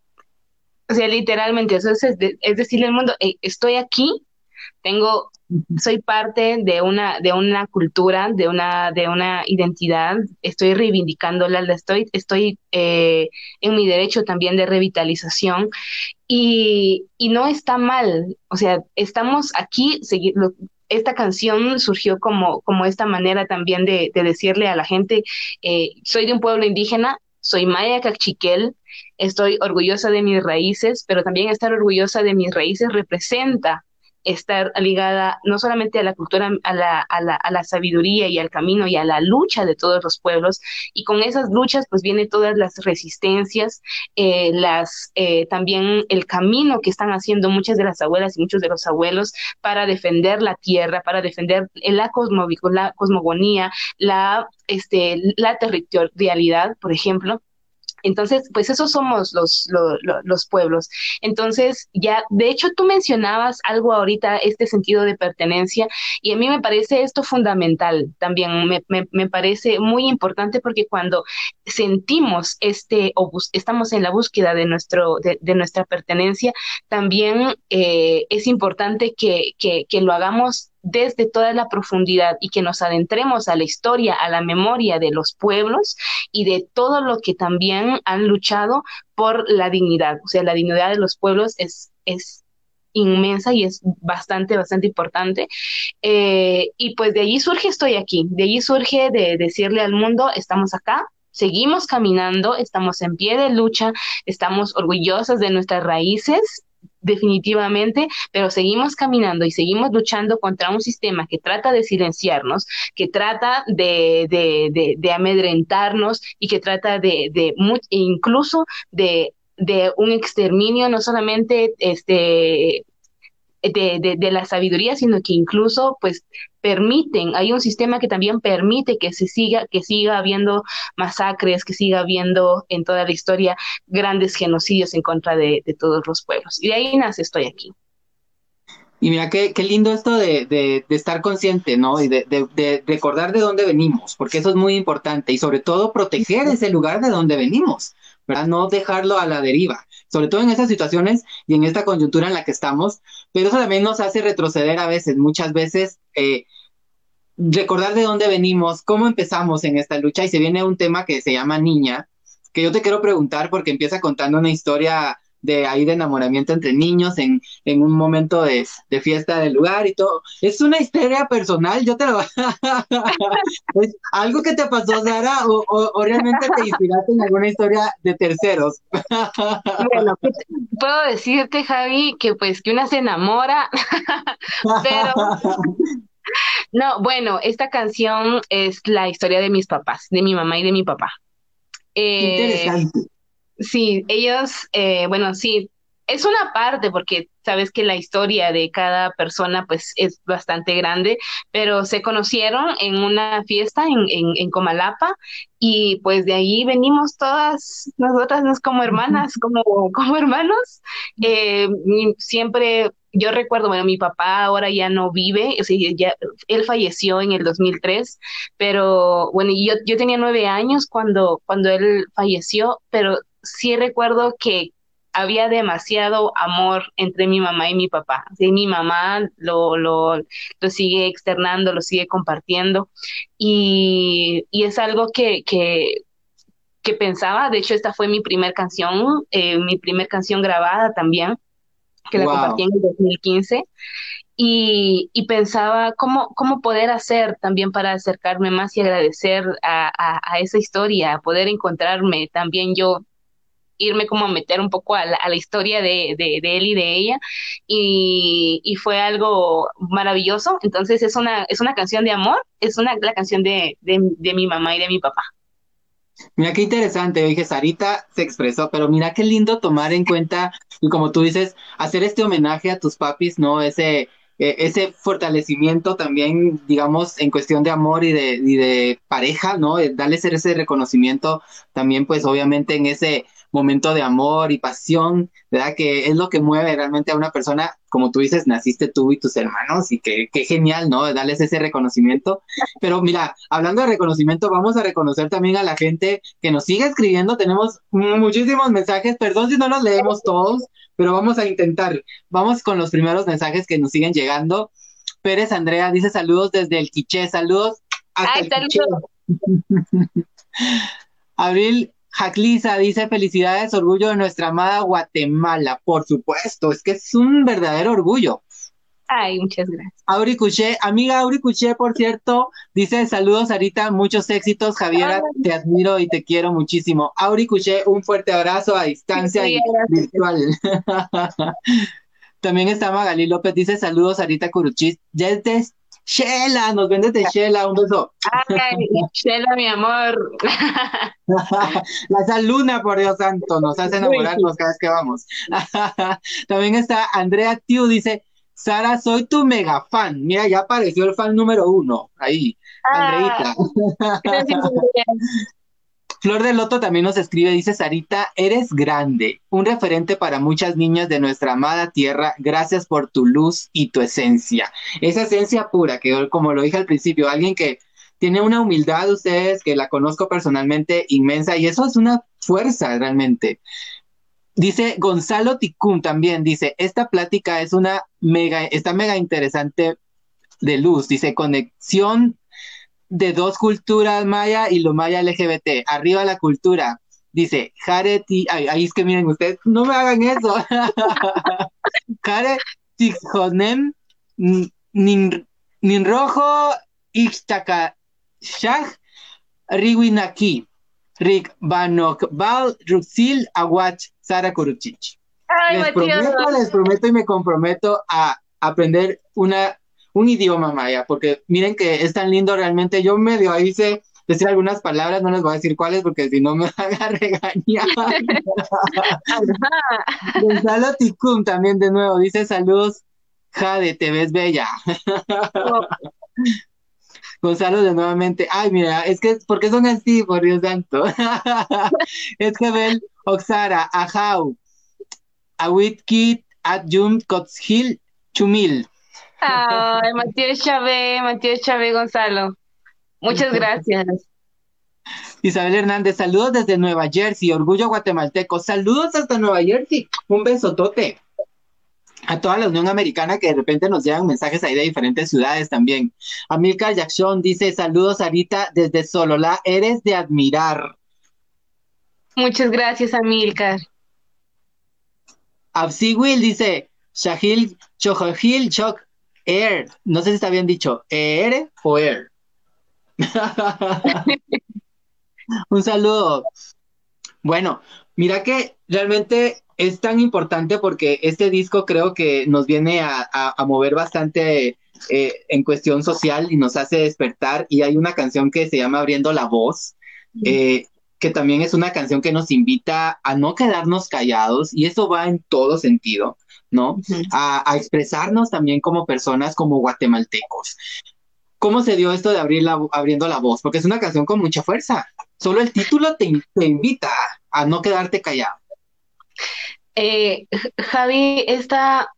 o sea, literalmente, eso es, es decirle al mundo, estoy aquí, tengo soy parte de una, de una cultura, de una, de una identidad, estoy reivindicándola, estoy, estoy eh, en mi derecho también de revitalización. Y, y, no está mal, o sea, estamos aquí, esta canción surgió como, como esta manera también de, de decirle a la gente, eh, soy de un pueblo indígena, soy maya cachiquel, estoy orgullosa de mis raíces, pero también estar orgullosa de mis raíces representa estar ligada no solamente a la cultura, a la, a, la, a la, sabiduría y al camino y a la lucha de todos los pueblos. Y con esas luchas pues vienen todas las resistencias, eh, las, eh, también el camino que están haciendo muchas de las abuelas y muchos de los abuelos para defender la tierra, para defender la, la cosmogonía, la, este, la territorialidad, por ejemplo. Entonces, pues esos somos los, los, pueblos. Entonces, ya, de hecho, tú mencionabas algo ahorita, este sentido de pertenencia, y a mí me parece esto fundamental también, me, me, parece muy importante porque cuando sentimos este, o estamos en la búsqueda de, nuestro, de, nuestra pertenencia, también eh, es importante que, que, que lo hagamos desde toda la profundidad y que nos adentremos a la historia, a la memoria de los pueblos y de todo lo que también han luchado por la dignidad. O sea, la dignidad de los pueblos es, es inmensa y es bastante, bastante importante. Eh, y pues de allí surge estoy aquí, de allí surge de decirle al mundo, estamos acá, seguimos caminando, estamos en pie de lucha, estamos orgullosas de nuestras raíces definitivamente, pero seguimos caminando y seguimos luchando contra un sistema que trata de silenciarnos, que trata de, de, de, amedrentarnos y que trata de, de incluso de, de un exterminio, no solamente este de, de, la sabiduría, sino que incluso pues permiten, hay un sistema que también permite que se siga, que siga habiendo masacres, que siga habiendo en toda la historia grandes genocidios en contra de, todos los pueblos. Y de ahí nace Estoy aquí. Y mira, qué, qué lindo esto de, de, estar consciente, ¿no? Y de, de, recordar de dónde venimos, porque eso es muy importante. Y sobre todo proteger ese lugar de donde venimos, ¿verdad? No dejarlo a la deriva sobre todo en estas situaciones y en esta coyuntura en la que estamos, pero eso también nos hace retroceder a veces, muchas veces, eh, recordar de dónde venimos, cómo empezamos en esta lucha y se viene un tema que se llama niña, que yo te quiero preguntar porque empieza contando una historia de ahí de enamoramiento entre niños en, en un momento de, de, fiesta del lugar y todo. Es una historia personal, yo te lo... ¿Es algo que te pasó, Sara, o, o, realmente te inspiraste en alguna historia de terceros? bueno, puedo decirte, Javi, que pues que una se enamora, pero... No, bueno, esta canción es la historia de mis papás, de mi mamá y de mi papá. Eh, interesante. Sí, ellos, eh, bueno, sí, es una parte porque sabes que la historia de cada persona pues es bastante grande, pero se conocieron en una fiesta en, en, en Comalapa y pues de ahí venimos todas, nosotras nos como hermanas, como, como hermanos. Eh, siempre, yo recuerdo, bueno, mi papá ahora ya no vive, o sea, ya, él falleció en el 2003, pero bueno, yo, yo tenía nueve años cuando, cuando él falleció, pero sí recuerdo que había demasiado amor entre mi mamá y mi papá. Sí, mi mamá lo, lo, lo sigue externando, lo sigue compartiendo y, y es algo que, que, que, pensaba, de hecho esta fue mi primera canción, eh, mi primera canción grabada también, que la compartí en el 2015. Y, y, pensaba cómo, cómo poder hacer también para acercarme más y agradecer a, a, a, esa historia, poder encontrarme también yo irme como a meter un poco a la, historia de, él y de ella y, y, fue algo maravilloso. Entonces es una, es una canción de amor, es una, la canción de, de, mi mamá y de mi papá. Mira qué interesante, dije, Sarita se expresó, pero mira qué lindo tomar en cuenta y como tú dices, hacer este homenaje a tus papis, ¿no? Ese, e, ese fortalecimiento también, digamos, en cuestión de amor y de, y de pareja, ¿no? Darles ese reconocimiento también, pues obviamente en ese momento de amor y pasión, ¿verdad? Que es lo que mueve realmente a una persona, como tú dices, naciste tú y tus hermanos y que, qué genial, ¿no? Darles ese reconocimiento. Pero mira, hablando de reconocimiento, vamos a reconocer también a la gente que nos sigue escribiendo. Tenemos muchísimos mensajes, perdón si no los leemos todos, pero vamos a intentar. Vamos con los primeros mensajes que nos siguen llegando. Pérez Andrea dice saludos desde el Quiché, saludos hasta el Quiché. Abril Jaclisa dice felicidades, orgullo de nuestra amada Guatemala. Por supuesto, es que es un verdadero orgullo. Ay, muchas gracias. Auri Cuché, amiga Auri Cuché, por cierto, dice saludos Sarita, muchos éxitos, Javiera, te admiro y te quiero muchísimo. Auri Cuché, un fuerte abrazo a distancia y virtual. También está Magali López, dice saludos Sarita Curuchis, desde Shela, nos vendes de Shela, un beso. Ay, Shela, mi amor. La sal luna, por Dios santo, nos hace enamorarnos cada vez que vamos. También está Andrea Tiu, dice, Sara, soy tu mega fan. Mira, ya apareció el fan número uno, ahí, ah, Andreita. Flor de Loto también nos escribe, dice Sarita, eres grande, un referente para muchas niñas de nuestra amada tierra, gracias por tu luz y tu esencia. Esa esencia pura, que como lo dije al principio, alguien que tiene una humildad, ustedes, que la conozco personalmente inmensa, y eso es una fuerza realmente. Dice Gonzalo Ticún también, dice, esta plática es una mega, está mega interesante de luz, dice, conexión de dos culturas maya y lo maya LGBT. Arriba la cultura. Dice, Jare, ahí es que miren ustedes, no me hagan eso. Jare Tijonem Ninrojo Ixtaka Shah Riwinaki Rik Banok Bal Ruxil Awach Sara Kuruchich. Les prometo, les prometo y me comprometo a aprender una un idioma maya, porque miren que es tan lindo realmente. Yo medio ahí sé decir algunas palabras, no les voy a decir cuáles porque si no me van a regañar. Gonzalo Ticum también de nuevo dice saludos, Jade, te ves bella. Gonzalo de nuevamente, ay mira, es que, ¿por qué son así? Por Dios santo. es que ven Oxara, Ajau, Awitkit, Adjum, Kotshil, Chumil. Ay, Matías Chávez, Matías Chávez Gonzalo. Muchas gracias. Isabel Hernández, saludos desde Nueva Jersey, orgullo guatemalteco. Saludos hasta Nueva Jersey. Un besotote. A toda la Unión Americana que de repente nos llegan mensajes ahí de diferentes ciudades también. Amilcar Jackson dice, saludos Arita desde Sololá, eres de admirar. Muchas gracias, Amilcar. Absi Will dice, Shahil Chojohil Chok Air, no sé si está bien dicho, Air o Air. Un saludo. Bueno, mira que realmente es tan importante porque este disco creo que nos viene a, mover bastante eh, en cuestión social y nos hace despertar. Y hay una canción que se llama Abriendo la Voz, eh, que también es una canción que nos invita a no quedarnos callados y eso va en todo sentido. ¿No? a, expresarnos también como personas, como guatemaltecos. ¿Cómo se dio esto de abrir la, abriendo la voz? Porque es una canción con mucha fuerza. Solo el título te, invita a no quedarte callado. Eh, Javi, esta,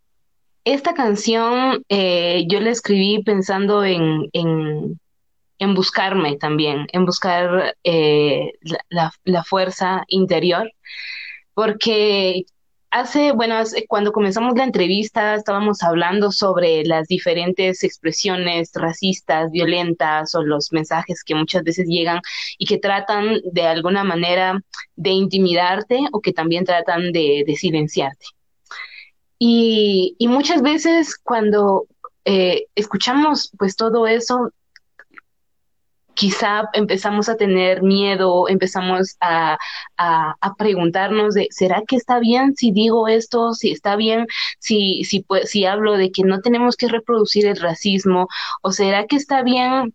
esta canción eh, yo la escribí pensando en, en, buscarme también, en buscar eh, la, la, fuerza interior, porque hace, bueno, cuando comenzamos la entrevista estábamos hablando sobre las diferentes expresiones racistas, violentas o los mensajes que muchas veces llegan y que tratan de alguna manera de intimidarte o que también tratan de, silenciarte. Y, muchas veces cuando eh, escuchamos pues todo eso, quizá empezamos a tener miedo, empezamos a, preguntarnos de, ¿será que está bien si digo esto? ¿Si está bien si, si, si hablo de que no tenemos que reproducir el racismo? ¿O será que está bien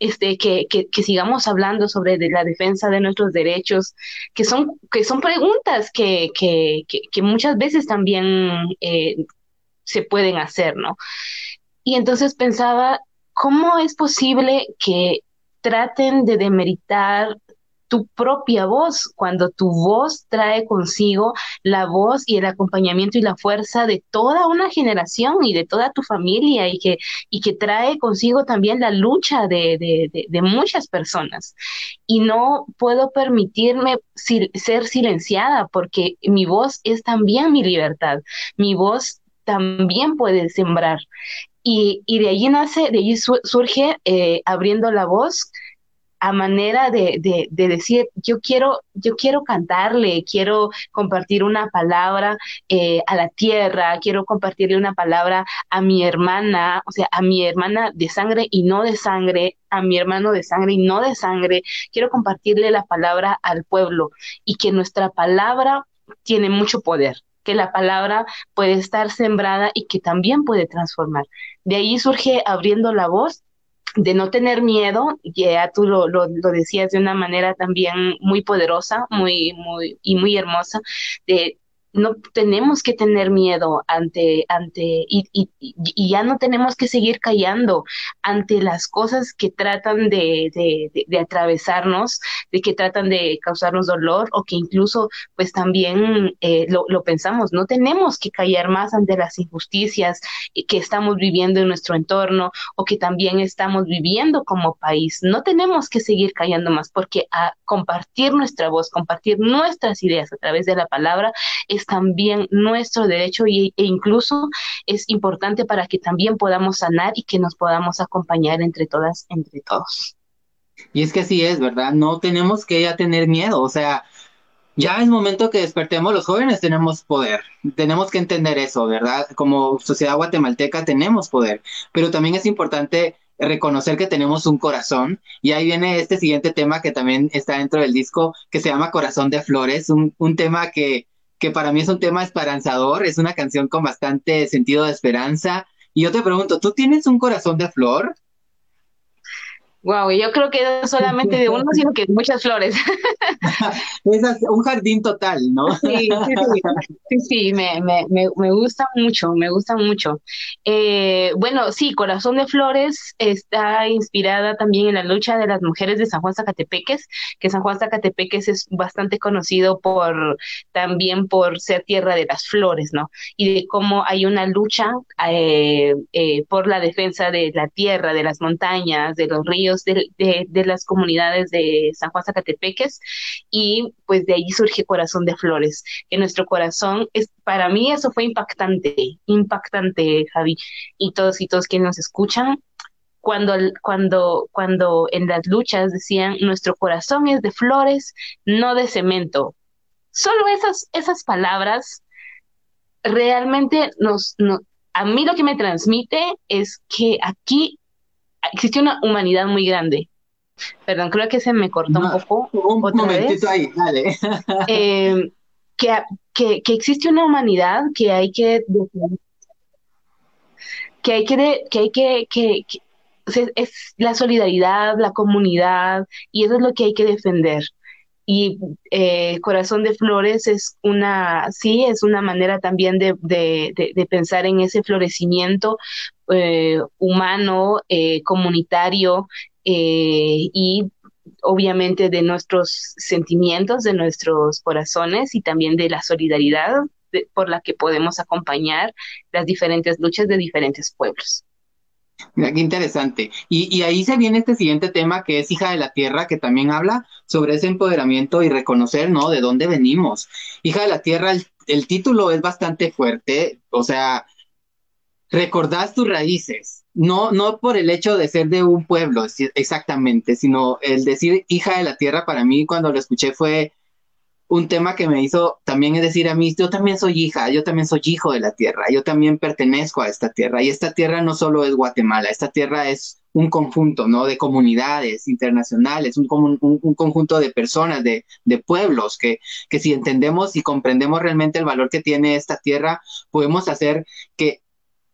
este, que, que, sigamos hablando sobre la defensa de nuestros derechos, que son, que son preguntas que, que muchas veces también eh, se pueden hacer, ¿no? Y entonces pensaba, ¿cómo es posible que traten de demeritar tu propia voz, cuando tu voz trae consigo la voz y el acompañamiento y la fuerza de toda una generación y de toda tu familia y que, y que trae consigo también la lucha de, de, muchas personas. Y no puedo permitirme ser silenciada porque mi voz es también mi libertad, mi voz también puede sembrar. Y, de allí nace, de allí surge eh, abriendo la voz a manera de, de, decir, yo quiero, yo quiero cantarle, quiero compartir una palabra eh, a la tierra, quiero compartirle una palabra a mi hermana, o sea, a mi hermana de sangre y no de sangre, a mi hermano de sangre y no de sangre, quiero compartirle la palabra al pueblo y que nuestra palabra tiene mucho poder que la palabra puede estar sembrada y que también puede transformar. De ahí surge abriendo la voz de no tener miedo, ya tú lo, lo, decías de una manera también muy poderosa, muy, muy, y muy hermosa, de no tenemos que tener miedo ante, ante, y, y, y, ya no tenemos que seguir callando ante las cosas que tratan de, de, de, atravesarnos, de que tratan de causarnos dolor o que incluso pues también eh, lo, lo, pensamos, no tenemos que callar más ante las injusticias que estamos viviendo en nuestro entorno o que también estamos viviendo como país. No tenemos que seguir callando más porque a compartir nuestra voz, compartir nuestras ideas a través de la palabra, es también nuestro derecho y, e incluso es importante para que también podamos sanar y que nos podamos acompañar entre todas, entre todos. Y es que así es, ¿verdad? No tenemos que ya tener miedo, o sea, ya es momento que despertemos, los jóvenes tenemos poder, tenemos que entender eso, ¿verdad? Como sociedad guatemalteca tenemos poder, pero también es importante reconocer que tenemos un corazón y ahí viene este siguiente tema que también está dentro del disco que se llama Corazón de Flores, un, un tema que que para mí es un tema esperanzador, es una canción con bastante sentido de esperanza. Y yo te pregunto, ¿tú tienes un corazón de flor? Wow, yo creo que no solamente de uno, sino que muchas flores. es un jardín total, ¿no? sí, sí, sí, me, me, me, gusta mucho, me gusta mucho. Eh, bueno, sí, Corazón de Flores está inspirada también en la lucha de las mujeres de San Juan Zacatepeques, que San Juan Zacatepeques es bastante conocido por también por ser tierra de las flores, ¿no? Y de cómo hay una lucha eh, eh, por la defensa de la tierra, de las montañas, de los ríos de, las comunidades de San Juan Zacatepeques y pues de ahí surge Corazón de Flores, que nuestro corazón es, para mí eso fue impactante, impactante Javi y todos y todos quienes nos escuchan, cuando, cuando, cuando en las luchas decían nuestro corazón es de flores, no de cemento. Solo esas, esas palabras realmente nos, no, a mí lo que me transmite es que aquí existe una humanidad muy grande. Perdón, creo que se me cortó un poco. Un momentito ahí, dale. Eh, que, que, que, existe una humanidad que hay que que hay que, que hay que, que, es la solidaridad, la comunidad, y eso es lo que hay que defender. Y eh, Corazón de Flores es una, sí, es una manera también de, de, de, pensar en ese florecimiento eh, humano, eh, comunitario y obviamente de nuestros sentimientos, de nuestros corazones y también de la solidaridad por la que podemos acompañar las diferentes luchas de diferentes pueblos. Mira, qué interesante. Y, y, ahí se viene este siguiente tema que es Hija de la Tierra, que también habla sobre ese empoderamiento y reconocer, ¿no? De dónde venimos. Hija de la Tierra, el, título es bastante fuerte, o sea, recordás tus raíces, no, no por el hecho de ser de un pueblo exactamente, sino el decir hija de la tierra para mí cuando lo escuché fue un tema que me hizo también es decir a mí, yo también soy hija, yo también soy hijo de la tierra, yo también pertenezco a esta tierra y esta tierra no solo es Guatemala, esta tierra es un conjunto, ¿no? De comunidades internacionales, un, un, un conjunto de personas, de, de pueblos, que, que si entendemos y comprendemos realmente el valor que tiene esta tierra, podemos hacer que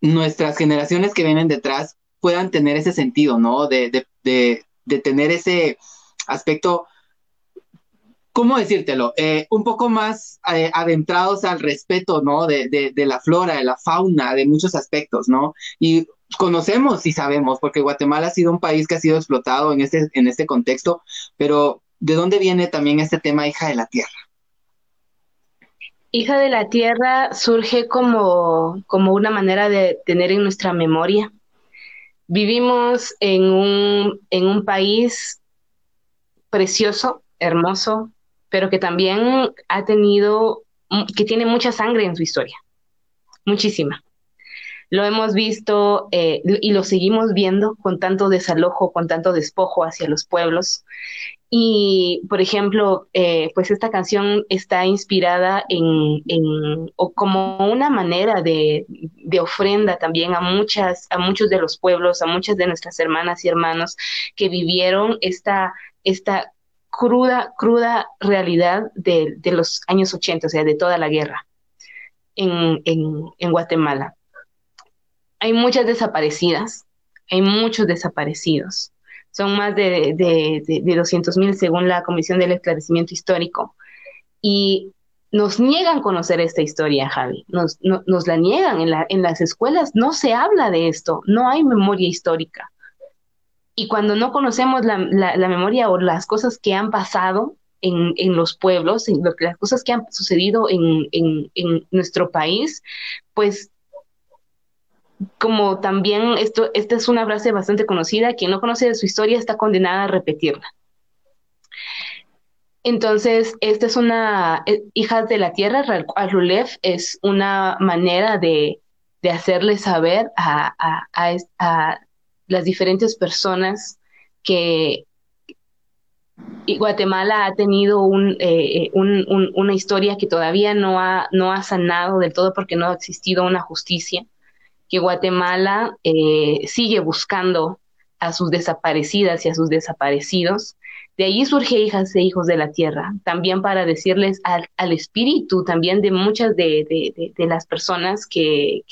nuestras generaciones que vienen detrás puedan tener ese sentido, ¿no? De, de, de, de tener ese aspecto ¿cómo decírtelo? Eh, un poco más eh, adentrados al respeto, ¿no? De, de, de, la flora, de la fauna, de muchos aspectos, ¿no? Y conocemos y sabemos, porque Guatemala ha sido un país que ha sido explotado en este, en este contexto, pero ¿de dónde viene también este tema hija de la tierra? Hija de la tierra surge como, como una manera de tener en nuestra memoria. Vivimos en un, en un país precioso, hermoso, pero que también ha tenido, que tiene mucha sangre en su historia, muchísima. Lo hemos visto eh, y lo seguimos viendo con tanto desalojo, con tanto despojo hacia los pueblos. Y, por ejemplo, eh, pues esta canción está inspirada en, en o como una manera de, de, ofrenda también a muchas, a muchos de los pueblos, a muchas de nuestras hermanas y hermanos que vivieron esta, esta cruda, cruda realidad de, de, los años 80, o sea, de toda la guerra en, en, Guatemala. Hay muchas desaparecidas, hay muchos desaparecidos. Son más de, de, de, de 200 mil según la Comisión del Esclarecimiento Histórico. Y nos niegan conocer esta historia, Javi, nos, nos la niegan. En, la, en las escuelas no se habla de esto, no hay memoria histórica. Y cuando no conocemos la, la, memoria o las cosas que han pasado en, en los pueblos, las cosas que han sucedido en, en, nuestro país, pues como también esto, esta es una frase bastante conocida, quien no conoce de su historia está condenada a repetirla. Entonces, esta es una, eh, Hijas de la Tierra, Rulef, es una manera de, de hacerle saber a, a, las diferentes personas que Guatemala ha tenido eh, un, una historia que todavía no ha, no ha sanado del todo porque no ha existido una justicia, que Guatemala eh, sigue buscando a sus desaparecidas y a sus desaparecidos. De ahí surge hijas e hijos de la tierra, también para decirles al, al espíritu también de muchas de, de, las personas que,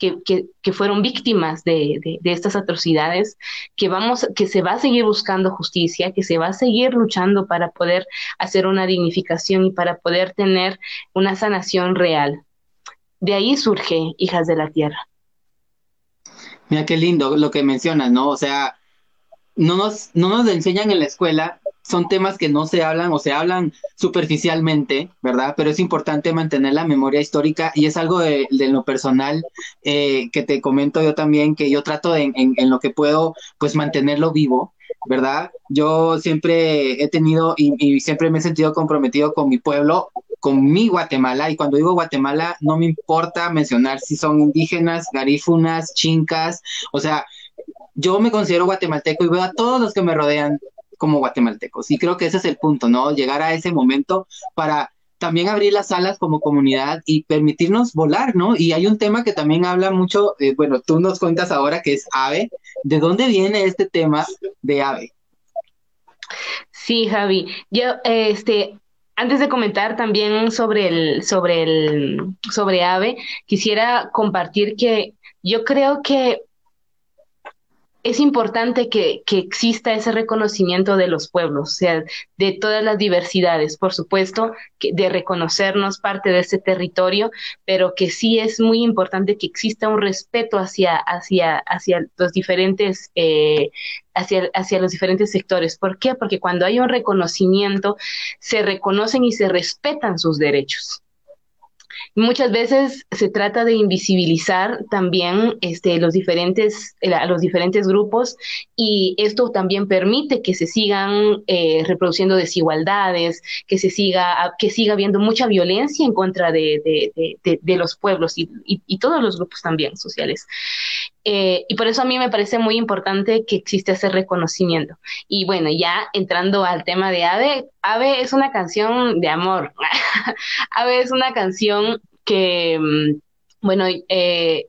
que, que, fueron víctimas de, de, estas atrocidades, que vamos, que se va a seguir buscando justicia, que se va a seguir luchando para poder hacer una dignificación y para poder tener una sanación real. De ahí surge Hijas de la Tierra. Mira qué lindo lo que mencionas, ¿no? O sea, no nos, no nos enseñan en la escuela, son temas que no se hablan o se hablan superficialmente, ¿verdad? Pero es importante mantener la memoria histórica y es algo de, lo personal eh, que te comento yo también, que yo trato en, en, lo que puedo, pues mantenerlo vivo, ¿verdad? Yo siempre he tenido y, y siempre me he sentido comprometido con mi pueblo, con mi Guatemala, y cuando digo Guatemala no me importa mencionar si son indígenas, garífunas, chincas, o sea, yo me considero guatemalteco y veo a todos los que me rodean como guatemaltecos. Y creo que ese es el punto, ¿no? Llegar a ese momento para también abrir las alas como comunidad y permitirnos volar, ¿no? Y hay un tema que también habla mucho, eh, bueno, tú nos cuentas ahora que es AVE. ¿De dónde viene este tema de AVE? Sí, Javi. Yo, este, antes de comentar también sobre el, sobre el, sobre AVE, quisiera compartir que yo creo que es importante que, que, exista ese reconocimiento de los pueblos, o sea, de todas las diversidades, por supuesto, que de reconocernos parte de ese territorio, pero que sí es muy importante que exista un respeto hacia, hacia, hacia los diferentes eh, Hacia, hacia, los diferentes sectores. ¿Por qué? Porque cuando hay un reconocimiento, se reconocen y se respetan sus derechos. Muchas veces se trata de invisibilizar también este, los diferentes, a los diferentes grupos y esto también permite que se sigan eh, reproduciendo desigualdades, que se siga, que siga habiendo mucha violencia en contra de, de, de, los pueblos y, y, todos los grupos también sociales. Eh, y por eso a mí me parece muy importante que existe ese reconocimiento. Y bueno, ya entrando al tema de Ave, Ave es una canción de amor. Ave es una canción que, mm, bueno, eh,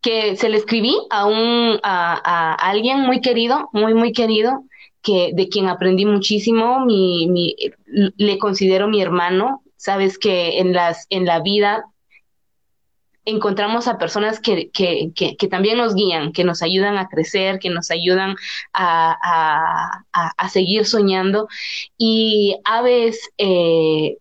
que se le escribí a un a, alguien muy querido, muy muy querido, que de quien aprendí muchísimo, mi, mi, le considero mi hermano. Sabes que en las en la vida encontramos a personas que, que, que, también nos guían, que nos ayudan a crecer, que nos ayudan a, a, a seguir soñando. Y Aves, eh,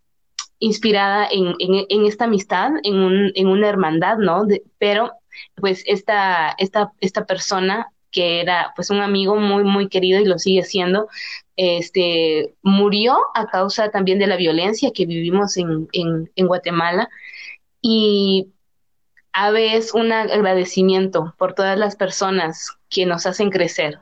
inspirada en, en, esta amistad, en, un, en una hermandad, ¿no? pero, pues, esta, esta, esta persona que era pues un amigo muy muy querido y lo sigue siendo este murió a causa también de la violencia que vivimos en, en Guatemala y a veces un agradecimiento por todas las personas que nos hacen crecer,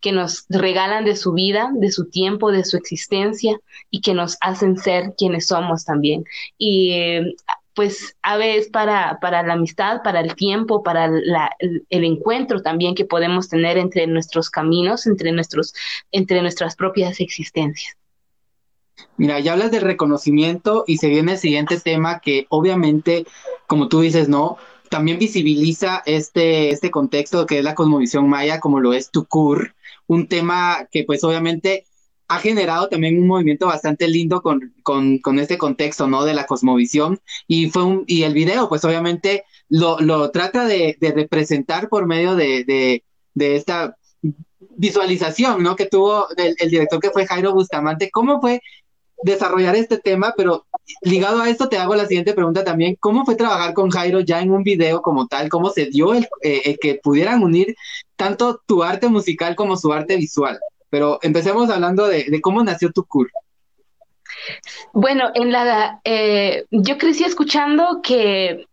que nos regalan de su vida, de su tiempo, de su existencia y que nos hacen ser quienes somos también. Y pues a veces para, para la amistad, para el tiempo, para la, el, el, encuentro también que podemos tener entre nuestros caminos, entre, nuestros, entre nuestras propias existencias. Mira, ya hablas de reconocimiento y se viene el siguiente tema que obviamente, como tú dices, ¿no? También visibiliza este, este contexto que es la cosmovisión maya, como lo es Tucur, un tema que pues obviamente ha generado también un movimiento bastante lindo con, con, con este contexto, ¿no? De la cosmovisión. Y fue un, y el video, pues obviamente lo, lo trata de, representar por medio de, de, esta visualización, ¿no? Que tuvo el, director que fue Jairo Bustamante. ¿Cómo fue desarrollar este tema, pero ligado a esto te hago la siguiente pregunta también. ¿Cómo fue trabajar con Jairo ya en un video como tal? ¿Cómo se dio el, eh, que pudieran unir tanto tu arte musical como su arte visual? Pero empecemos hablando de, cómo nació tu cool. Bueno, en la, eh, yo crecí escuchando que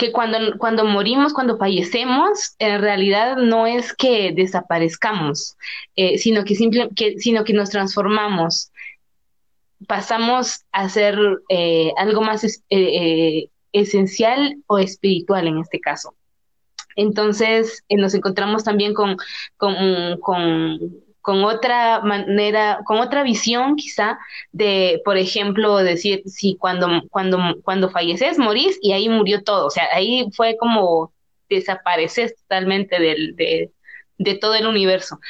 que cuando, cuando morimos, cuando fallecemos, en realidad no es que desaparezcamos, eh, sino, que simple, que, sino que nos transformamos. Pasamos a ser eh, algo más eh, esencial o espiritual en este caso. Entonces nos encontramos también con, con, con con otra manera, con otra visión quizá de, por ejemplo, decir, si cuando, cuando, cuando falleces, morís y ahí murió todo, o sea, ahí fue como desapareces totalmente del, de, de todo el universo.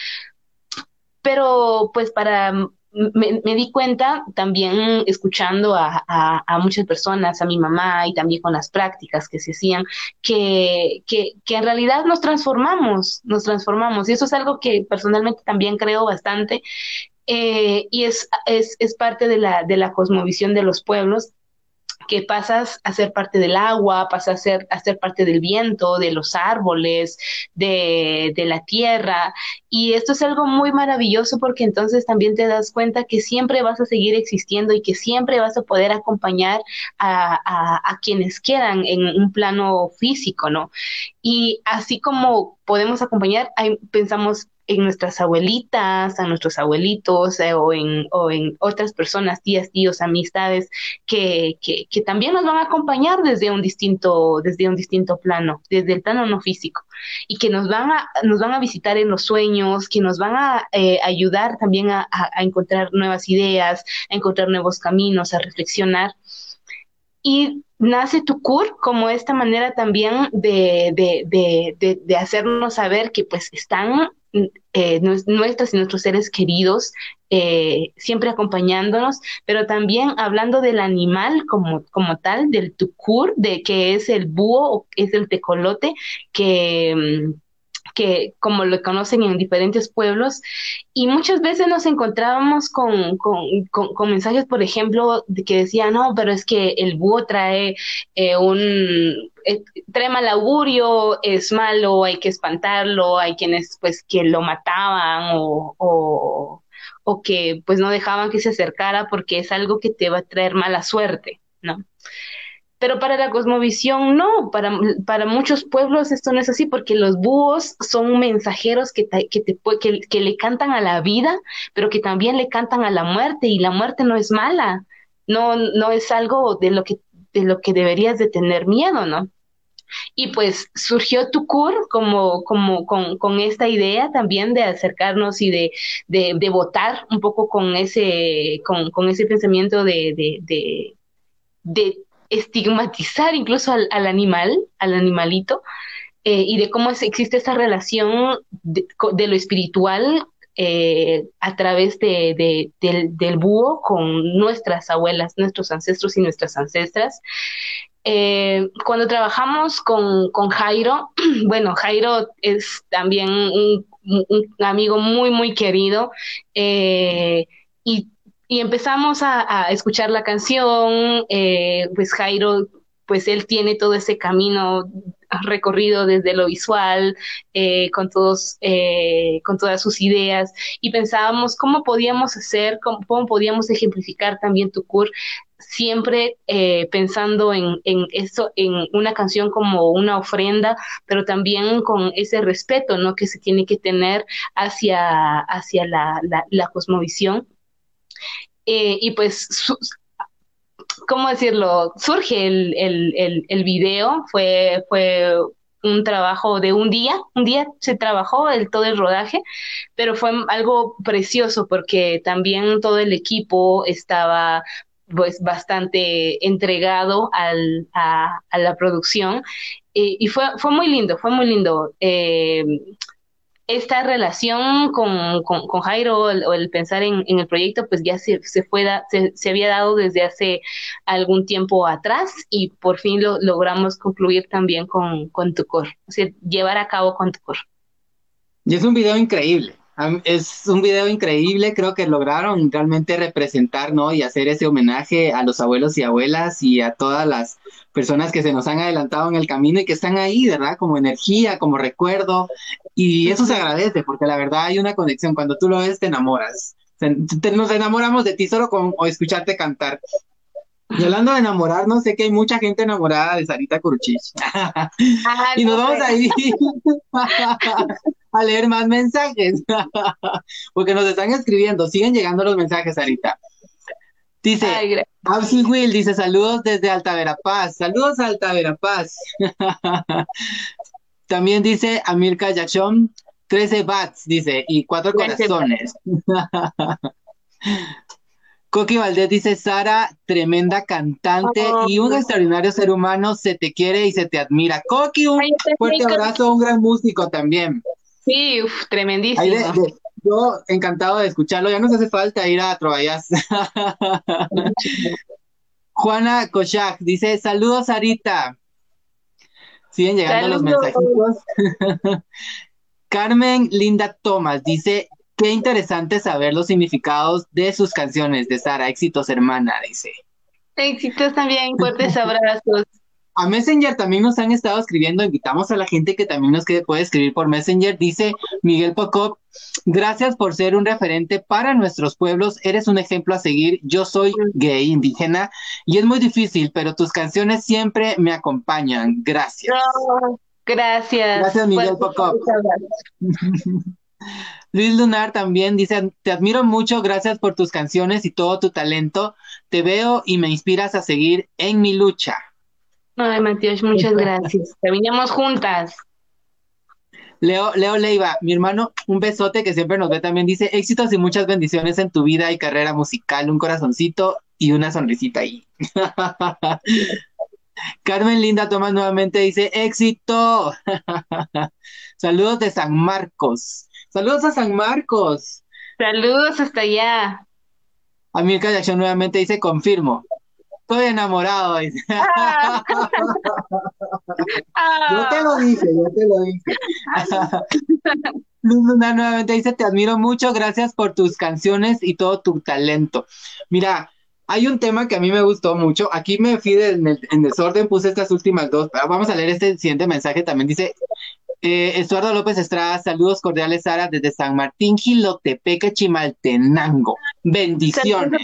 Pero pues para me, di cuenta también escuchando a, muchas personas, a mi mamá y también con las prácticas que se hacían, que, en realidad nos transformamos, nos transformamos. Y eso es algo que personalmente también creo bastante. Eh, y es, parte de la cosmovisión de los pueblos que pasas a ser parte del agua, pasas a ser, a ser parte del viento, de los árboles, de, de, la tierra. Y esto es algo muy maravilloso porque entonces también te das cuenta que siempre vas a seguir existiendo y que siempre vas a poder acompañar a, a, quienes quedan en un plano físico, ¿no? Y así como podemos acompañar, pensamos en nuestras abuelitas, a nuestros abuelitos eh, o, en, o en otras personas, tías, tíos, amistades, que, que, que, también nos van a acompañar desde un distinto, desde un distinto plano, desde el plano no físico, y que nos van a, nos van a visitar en los sueños, que nos van a eh, ayudar también a, a, encontrar nuevas ideas, a encontrar nuevos caminos, a reflexionar. Y nace Tucur como esta manera también de, de, de, de, hacernos saber que pues están eh, nuestras y nuestros seres queridos eh, siempre acompañándonos, pero también hablando del animal como, como tal, del tucur, de que es el búho o es el tecolote, que... Que como lo conocen en diferentes pueblos, y muchas veces nos encontrábamos con, con, con, mensajes, por ejemplo, que decían, no, pero es que el búho trae eh, un, eh, trae mal augurio, es malo, hay que espantarlo, hay quienes pues que lo mataban o, o, o que pues no dejaban que se acercara porque es algo que te va a traer mala suerte, ¿no? Pero para la cosmovisión no, para, para muchos pueblos esto no es así, porque los búhos son mensajeros que, te, que, que le cantan a la vida, pero que también le cantan a la muerte, y la muerte no es mala, no, no es algo de lo que, de lo que deberías de tener miedo, ¿no? Y pues surgió Tucur como, como con, con, esta idea también de acercarnos y de, de, de votar un poco con ese, con, con ese pensamiento de, de estigmatizar incluso al, animal, al animalito, eh, y de cómo existe esa relación de, lo espiritual eh, a través de, del, búho con nuestras abuelas, nuestros ancestros y nuestras ancestras. Eh, cuando trabajamos con, con, Jairo, bueno, Jairo es también un amigo muy, muy querido y y empezamos a, escuchar la canción, eh, pues Jairo, pues él tiene todo ese camino recorrido desde lo visual, eh, con, todos, eh, con todas sus ideas, y pensábamos cómo podíamos hacer, cómo, podíamos ejemplificar también Tucur, siempre pensando en, en eso, en una canción como una ofrenda, pero también con ese respeto ¿no? que se tiene que tener hacia, hacia la, la cosmovisión eh, y pues, ¿cómo decirlo? Surge el, el, el, video, fue, fue un trabajo de un día, un día se trabajó todo el rodaje, pero fue algo precioso porque también todo el equipo estaba pues bastante entregado a, a la producción eh, y fue, fue muy lindo, fue muy lindo. Eh, esta relación con, con, Jairo o el, pensar en, el proyecto, pues ya se, se, fue se, había dado desde hace algún tiempo atrás y por fin lo logramos concluir también con, con Tucor, o sea, llevar a cabo con Tucor. Y es un video increíble. Es un video increíble, creo que lograron realmente representar, ¿no? Y hacer ese homenaje a los abuelos y abuelas y a todas las personas que se nos han adelantado en el camino y que están ahí, ¿verdad? Como energía, como recuerdo. Y eso se agradece, porque la verdad hay una conexión. Cuando tú lo ves, te enamoras. nos enamoramos de ti solo con o escucharte cantar. Y hablando de enamorarnos, sé que hay mucha gente enamorada de Sarita Kurchich. y nos vamos a ir a leer más mensajes. Porque nos están escribiendo, siguen llegando los mensajes, Sarita. Dice, Absi Will dice saludos desde Alta Verapaz. Saludos a Alta Verapaz. También dice Amir Yachón, 13 bats, dice, y cuatro corazones. Coqui Valdés dice, Sara, tremenda cantante y un extraordinario ser humano, se te quiere y se te admira. Coqui, un fuerte abrazo, un gran músico también. Sí, tremendísimo. yo encantado de escucharlo, ya nos hace falta ir a Trovallas. Juana Kochak dice, saludos Sarita. Siguen llegando los mensajitos. Carmen Linda Thomas dice, Qué interesante saber los significados de sus canciones de Sara. Éxitos, hermana, dice. Éxitos también, fuertes abrazos. A Messenger también nos han estado escribiendo, invitamos a la gente que también nos puede escribir por Messenger. Dice Miguel Pocop, gracias por ser un referente para nuestros pueblos, eres un ejemplo a seguir. Yo soy gay, indígena, y es muy difícil, pero tus canciones siempre me acompañan. Gracias. gracias. Gracias, Miguel Pocop. Luis Lunar también dice, te admiro mucho, gracias por tus canciones y todo tu talento. Te veo y me inspiras a seguir en mi lucha. Ay, Matías, muchas gracias. Terminamos juntas. Leo, Leo Leiva, mi hermano, un besote que siempre nos ve también. Dice, éxitos y muchas bendiciones en tu vida y carrera musical, un corazoncito y una sonrisita ahí. Carmen Linda Tomás nuevamente dice, éxito. Saludos de San Marcos. Saludos a San Marcos. Saludos hasta allá. Amilcar Jackson nuevamente dice, confirmo. Estoy enamorado. Ah. yo te lo dije, yo te lo dije. Luna nuevamente dice, te admiro mucho, gracias por tus canciones y todo tu talento. Mira, hay un tema que a mí me gustó mucho. Aquí me fui en desorden, puse estas últimas dos. Vamos a leer este siguiente mensaje. También dice, eh, Estuardo López Estrada, saludos cordiales, Sara, desde San Martín, Gilotepeque, Chimaltenango. Bendiciones.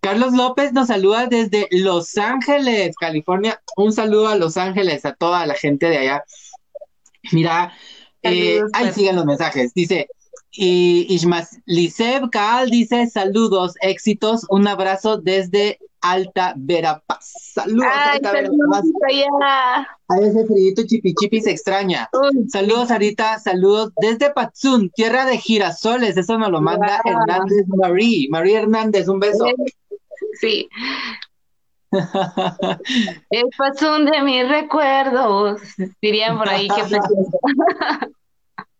Carlos López nos saluda desde Los Ángeles, California. Un saludo a Los Ángeles, a toda la gente de allá. Mira, eh, ahí siguen los mensajes. Dice, y Lisev Kaal dice, saludos, éxitos, un abrazo desde Alta Verapaz. Saludos, Alta Verapaz. A ese frío chipi chipi se extraña. saludos, Sarita. Saludos desde Patsun, tierra de girasoles. Eso nos lo manda Hernández Marie. María Hernández, un beso. Sí. El Patsun de mis recuerdos. Dirían por ahí que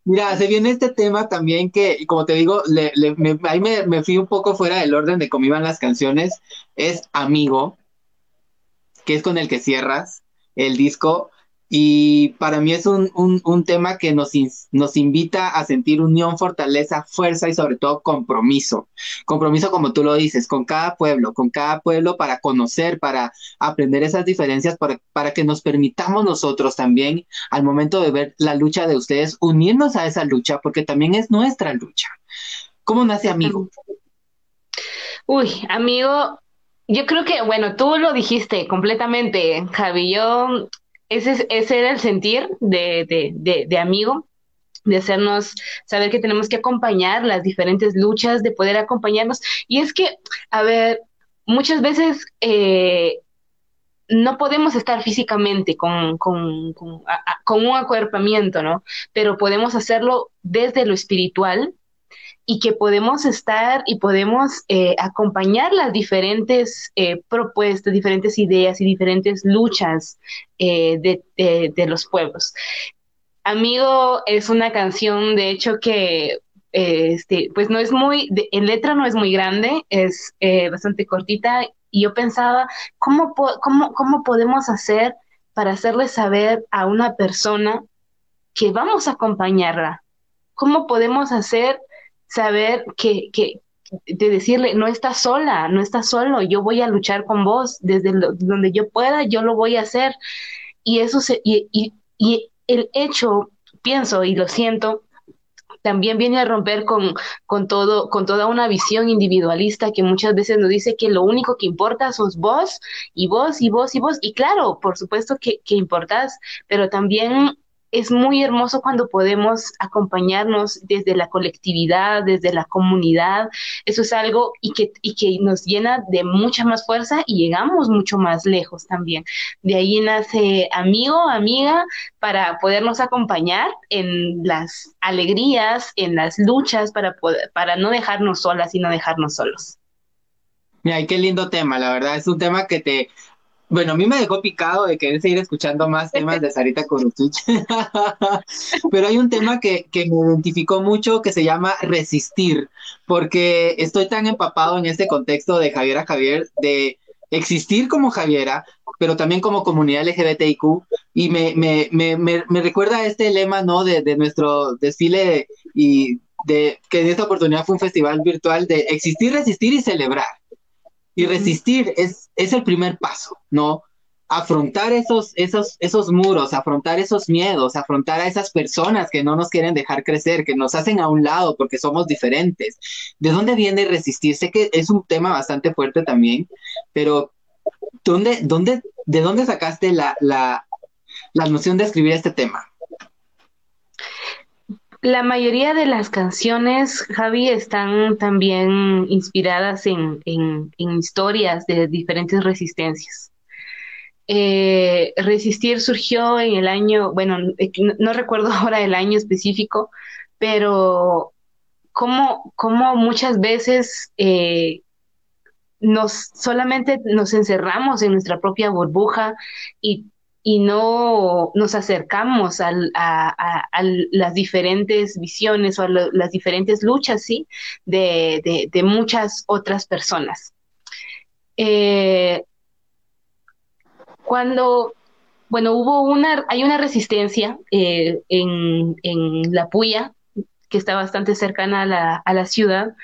Mira, se viene este tema también que, como te digo, le, me, ahí me, fui un poco fuera del orden de cómo iban las canciones. Es Amigo, que es con el que cierras el disco. Y para mí es un, un, tema que nos, nos invita a sentir unión, fortaleza, fuerza y sobre todo compromiso. Compromiso, como tú lo dices, con cada pueblo, con cada pueblo para conocer, para aprender esas diferencias, para, para que nos permitamos nosotros también, al momento de ver la lucha de ustedes, unirnos a esa lucha, porque también es nuestra lucha. ¿Cómo nace amigo? Uy, amigo, yo creo que, bueno, tú lo dijiste completamente, Javi. Yo ese, ese era el sentir de, de, de, amigo, de hacernos saber que tenemos que acompañar las diferentes luchas, de poder acompañarnos. Y es que, a ver, muchas veces eh, no podemos estar físicamente con, con, con, con, un acuerpamiento, ¿no? Pero podemos hacerlo desde lo espiritual y que podemos estar y podemos eh, acompañar las diferentes eh, propuestas, diferentes ideas y diferentes luchas eh, de, los pueblos. Amigo es una canción, de hecho, que este, pues no es muy, en letra no es muy grande, es bastante cortita y yo pensaba, ¿cómo, cómo, ¿cómo podemos hacer para hacerle saber a una persona que vamos a acompañarla? ¿cómo podemos hacer saber que, que, de decirle, no estás sola, no estás solo, yo voy a luchar con vos, desde donde yo pueda, yo lo voy a hacer. Y eso se, y, y, y el hecho, pienso y lo siento, también viene a romper con, con, todo, con toda una visión individualista que muchas veces nos dice que lo único que importa sos vos y vos y vos y vos. Y claro, por supuesto que, que importás, pero también es muy hermoso cuando podemos acompañarnos desde la colectividad, desde la comunidad. Eso es algo y que, y que nos llena de mucha más fuerza y llegamos mucho más lejos también. De ahí nace amigo, amiga, para podernos acompañar en las alegrías, en las luchas, para, poder, para no dejarnos solas y no dejarnos solos. Mira, qué lindo tema, la verdad, es un tema que te bueno, a mí me dejó picado de querer seguir escuchando más temas de Sarita Korutich. Pero hay un tema que, que, me identificó mucho que se llama resistir, porque estoy tan empapado en este contexto de Javiera Javier, de existir como Javiera, pero también como comunidad LGBTIQ, y me, me, me, me recuerda este lema, ¿no? De, de nuestro desfile y de que en esta oportunidad fue un festival virtual de existir, resistir y celebrar. Y resistir es, es el primer paso, ¿no? Afrontar esos, esos, esos muros, afrontar esos miedos, afrontar a esas personas que no nos quieren dejar crecer, que nos hacen a un lado porque somos diferentes. ¿De dónde viene resistir? Sé que es un tema bastante fuerte también, pero ¿dónde, dónde, ¿de dónde sacaste la, la, la noción de escribir este tema? La mayoría de las canciones, Javi, están también inspiradas en, en, historias de diferentes resistencias. Eh, Resistir surgió en el año, bueno, eh, no, recuerdo ahora el año específico, pero como, como muchas veces eh, nos solamente nos encerramos en nuestra propia burbuja y y no nos acercamos a, las diferentes visiones o a las diferentes luchas, ¿sí? De, muchas otras personas. Eh, cuando, bueno, hubo una, hay una resistencia eh, en, La Puya, que está bastante cercana a la, a la ciudad,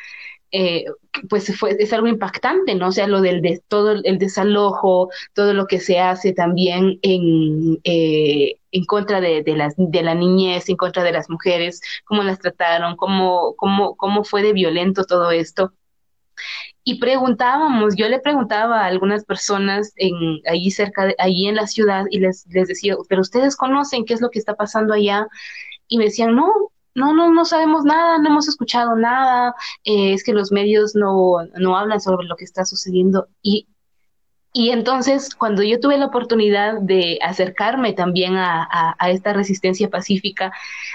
eh, pues fue, es algo impactante, ¿no? O sea, lo del de, todo el desalojo, todo lo que se hace también en, eh, en contra de, de, las, de la niñez, en contra de las mujeres, cómo las trataron, cómo, cómo, cómo fue de violento todo esto. Y preguntábamos, yo le preguntaba a algunas personas en, allí cerca, de, allí en la ciudad, y les, les decía, pero ustedes conocen qué es lo que está pasando allá, y me decían, no, no, no, no sabemos nada, no hemos escuchado nada, eh, es que los medios no, no hablan sobre lo que está sucediendo. Y, y entonces, cuando yo tuve la oportunidad de acercarme también a, a, esta resistencia pacífica,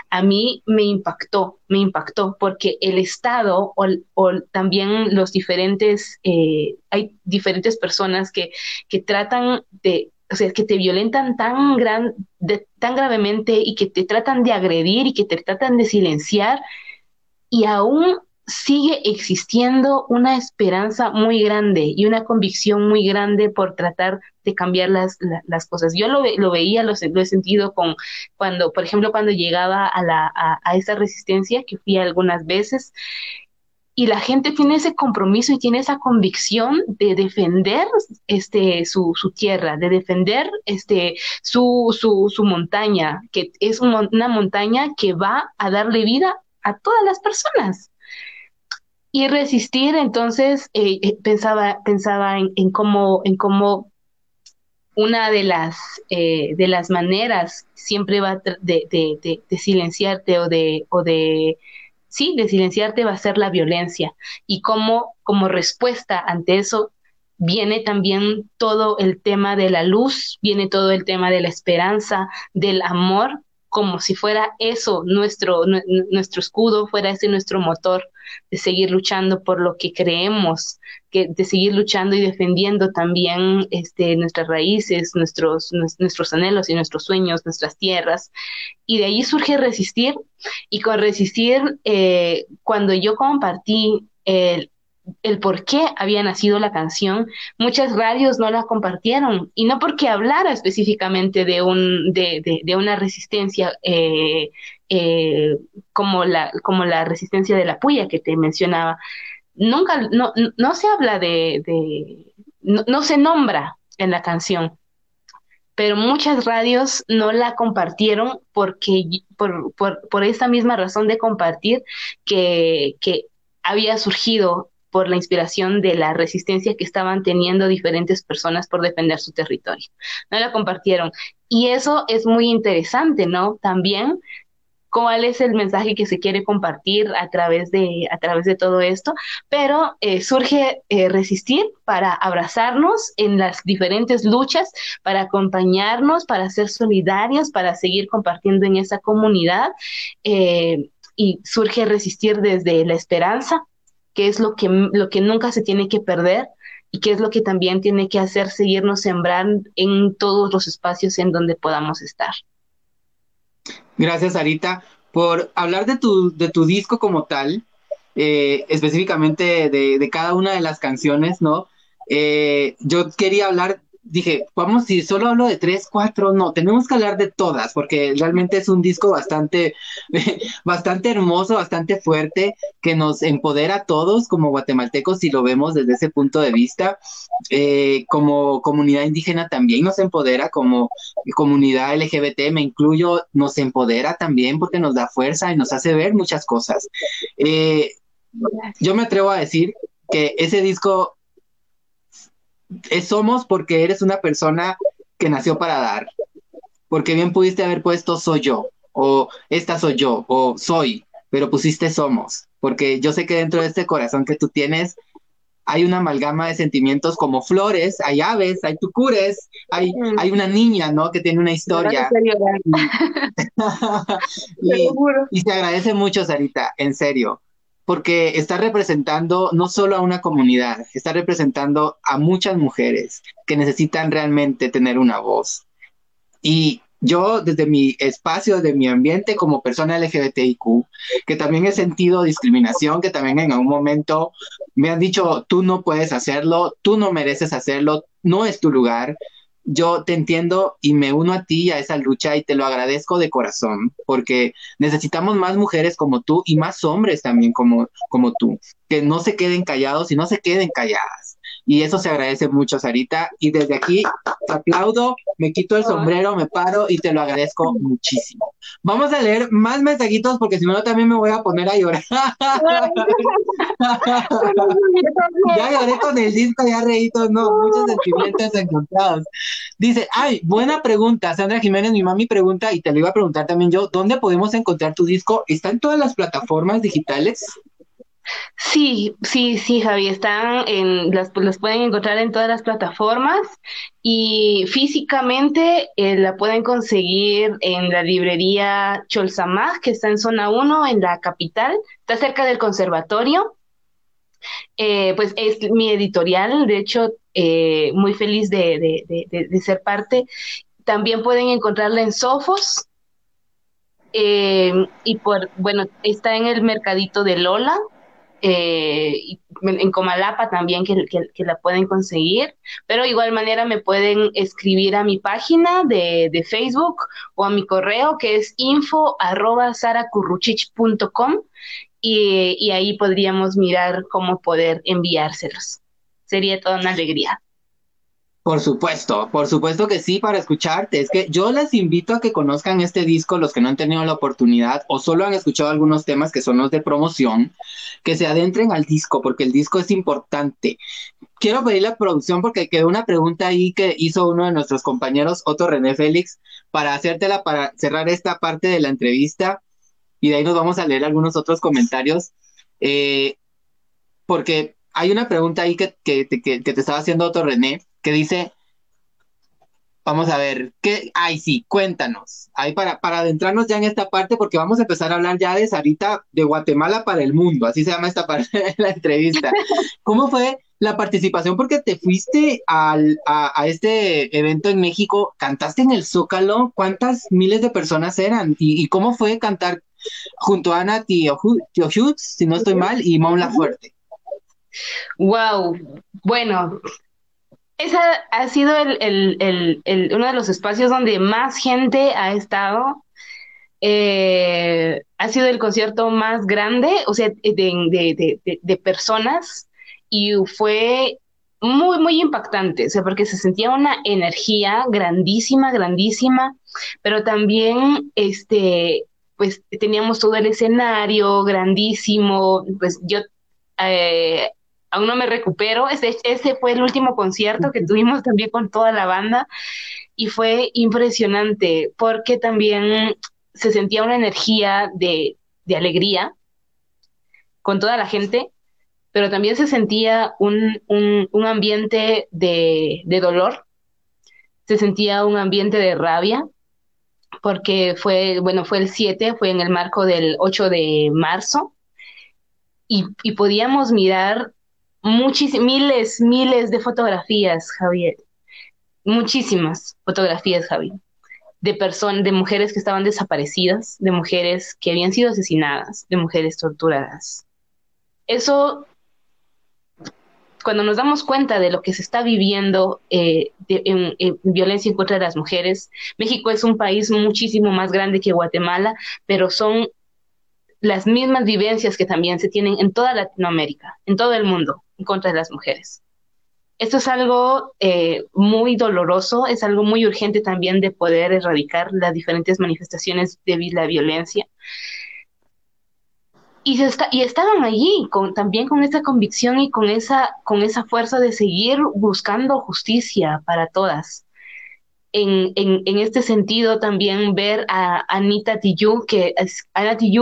a mí me impactó, me impactó, porque el Estado o, o también los diferentes, eh, hay diferentes personas que, que tratan de o sea, que te violentan tan, gran, tan gravemente y que te tratan de agredir y que te tratan de silenciar y aún sigue existiendo una esperanza muy grande y una convicción muy grande por tratar de cambiar las, las cosas. Yo lo, lo veía, lo, he sentido con cuando, por ejemplo, cuando llegaba a, la, a, a esa resistencia, que fui algunas veces, y la gente tiene ese compromiso y tiene esa convicción de defender este, su, su tierra, de defender este, su, su, su montaña, que es una montaña que va a darle vida a todas las personas. Y resistir, entonces, eh, eh, pensaba, pensaba en, cómo, en cómo una de las, eh, de las maneras siempre va de, de, de, silenciarte o de sí, de silenciarte va a ser la violencia. Y cómo como respuesta ante eso viene también todo el tema de la luz, viene todo el tema de la esperanza, del amor, como si fuera eso nuestro, nuestro escudo, fuera ese nuestro motor de seguir luchando por lo que creemos, que, de seguir luchando y defendiendo también este, nuestras raíces, nuestros, nuestros anhelos y nuestros sueños, nuestras tierras. Y de ahí surge resistir. Y con resistir, eh, cuando yo compartí el, el por qué había nacido la canción, muchas radios no la compartieron y no porque hablara específicamente de, un, de, de, una resistencia eh, eh, como, la, como la resistencia de la puya que te mencionaba. Nunca, no, no se habla de, de no, no se nombra en la canción, pero muchas radios no la compartieron porque por, por, por esa misma razón de compartir que, que había surgido por la inspiración de la resistencia que estaban teniendo diferentes personas por defender su territorio. No la compartieron. Y eso es muy interesante, ¿no? También cuál es el mensaje que se quiere compartir a través de, a través de todo esto, pero eh, surge eh, resistir para abrazarnos en las diferentes luchas, para acompañarnos, para ser solidarios, para seguir compartiendo en esa comunidad. Eh, y surge resistir desde la esperanza, que es lo que, lo que nunca se tiene que perder y que es lo que también tiene que hacer seguirnos sembrando en todos los espacios en donde podamos estar. Gracias, Arita, por hablar de tu, de tu disco como tal, eh, específicamente de, de, cada una de las canciones, ¿no? Eh, yo quería hablar dije, vamos, si solo hablo de tres, cuatro, no, tenemos que hablar de todas, porque realmente es un disco bastante, bastante hermoso, bastante fuerte, que nos empodera a todos como guatemaltecos, si lo vemos desde ese punto de vista. Eh, como comunidad indígena también nos empodera, como comunidad LGBT, me incluyo, nos empodera también porque nos da fuerza y nos hace ver muchas cosas. Eh, yo me atrevo a decir que ese disco somos porque eres una persona que nació para dar. Porque bien pudiste haber puesto soy yo, o esta soy yo, o soy, pero pusiste somos. Porque yo sé que dentro de este corazón que tú tienes hay una amalgama de sentimientos como flores, hay aves, hay tucures, hay, mm. hay una niña, ¿no? Que tiene una historia. y, y se agradece mucho, Sarita, en serio porque está representando no solo a una comunidad, está representando a muchas mujeres que necesitan realmente tener una voz. Y yo desde mi espacio, desde mi ambiente como persona LGBTIQ, que también he sentido discriminación, que también en algún momento me han dicho, tú no puedes hacerlo, tú no mereces hacerlo, no es tu lugar yo te entiendo y me uno a ti a esa lucha y te lo agradezco de corazón, porque necesitamos más mujeres como tú y más hombres también como, como tú, que no se queden callados y no se queden calladas y eso se agradece mucho, Sarita. Y desde aquí te aplaudo, me quito el sombrero, me paro y te lo agradezco muchísimo. Vamos a leer más mensajitos porque si no también me voy a poner a llorar. ya lloré con el disco, ya reí no, muchos sentimientos encontrados. Dice, ay, buena pregunta, Sandra Jiménez, mi mami pregunta, y te lo iba a preguntar también yo, ¿dónde podemos encontrar tu disco? ¿Está en todas las plataformas digitales? Sí, sí, sí, Javi, están en las, las pueden encontrar en todas las plataformas y físicamente eh, la pueden conseguir en la librería Cholsamaj, que está en zona 1, en la capital, está cerca del conservatorio. Eh, pues es mi editorial, de hecho, eh, muy feliz de, de, ser parte. También pueden encontrarla en Sofos, y por, bueno, está en el mercadito de Lola, eh, en Comalapa también que, la pueden conseguir, pero igual manera me pueden escribir a mi página de, Facebook o a mi correo que es info arroba y, y ahí podríamos mirar cómo poder enviárselos. Sería toda una alegría. Por supuesto, por supuesto que sí, para escucharte. Es que yo les invito a que conozcan este disco, los que no han tenido la oportunidad o solo han escuchado algunos temas que son los de promoción, que se adentren al disco, porque el disco es importante. Quiero pedirle a producción porque quedó una pregunta ahí que hizo uno de nuestros compañeros, Otto René Félix, para hacértela, para cerrar esta parte de la entrevista y de ahí nos vamos a leer algunos otros comentarios. Eh, porque hay una pregunta ahí que, que, que te estaba haciendo Otto René que dice, vamos a ver, ¿qué? Ay, sí, cuéntanos. Ahí para, para adentrarnos ya en esta parte, porque vamos a empezar a hablar ya de Sarita de Guatemala para el mundo, así se llama esta parte de la entrevista. ¿Cómo fue la participación? Porque te fuiste al, a, este evento en México, cantaste en el Zócalo, ¿cuántas miles de personas eran? ¿Y, cómo fue cantar junto a Ana Tiohutz, si no estoy mal, y Mon Fuerte? Wow, bueno, esa ha sido el, uno de los espacios donde más gente ha estado. Eh, ha sido el concierto más grande, o sea, de, de, personas y fue muy, muy impactante, o sea, porque se sentía una energía grandísima, grandísima, pero también, este, pues teníamos todo el escenario grandísimo, pues yo eh, aún no me recupero. Ese, ese fue el último concierto que tuvimos también con toda la banda y fue impresionante porque también se sentía una energía de, alegría con toda la gente, pero también se sentía un, ambiente de, de dolor, se sentía un ambiente de rabia, porque fue, bueno, fue el 7, fue en el marco del 8 de marzo, y, y podíamos mirar muchísimas, miles, miles de fotografías, Javier. Muchísimas fotografías, Javier. De personas, de mujeres que estaban desaparecidas, de mujeres que habían sido asesinadas, de mujeres torturadas. Eso, cuando nos damos cuenta de lo que se está viviendo eh, en, en, violencia en contra de las mujeres, México es un país muchísimo más grande que Guatemala, pero son las mismas vivencias que también se tienen en toda Latinoamérica, en todo el mundo en contra de las mujeres. Esto es algo eh, muy doloroso, es algo muy urgente también de poder erradicar las diferentes manifestaciones de la violencia. Y, se está, y estaban allí también con esa convicción y con esa, con esa fuerza de seguir buscando justicia para todas en, en, este sentido también ver a Anita Tijoux, que es,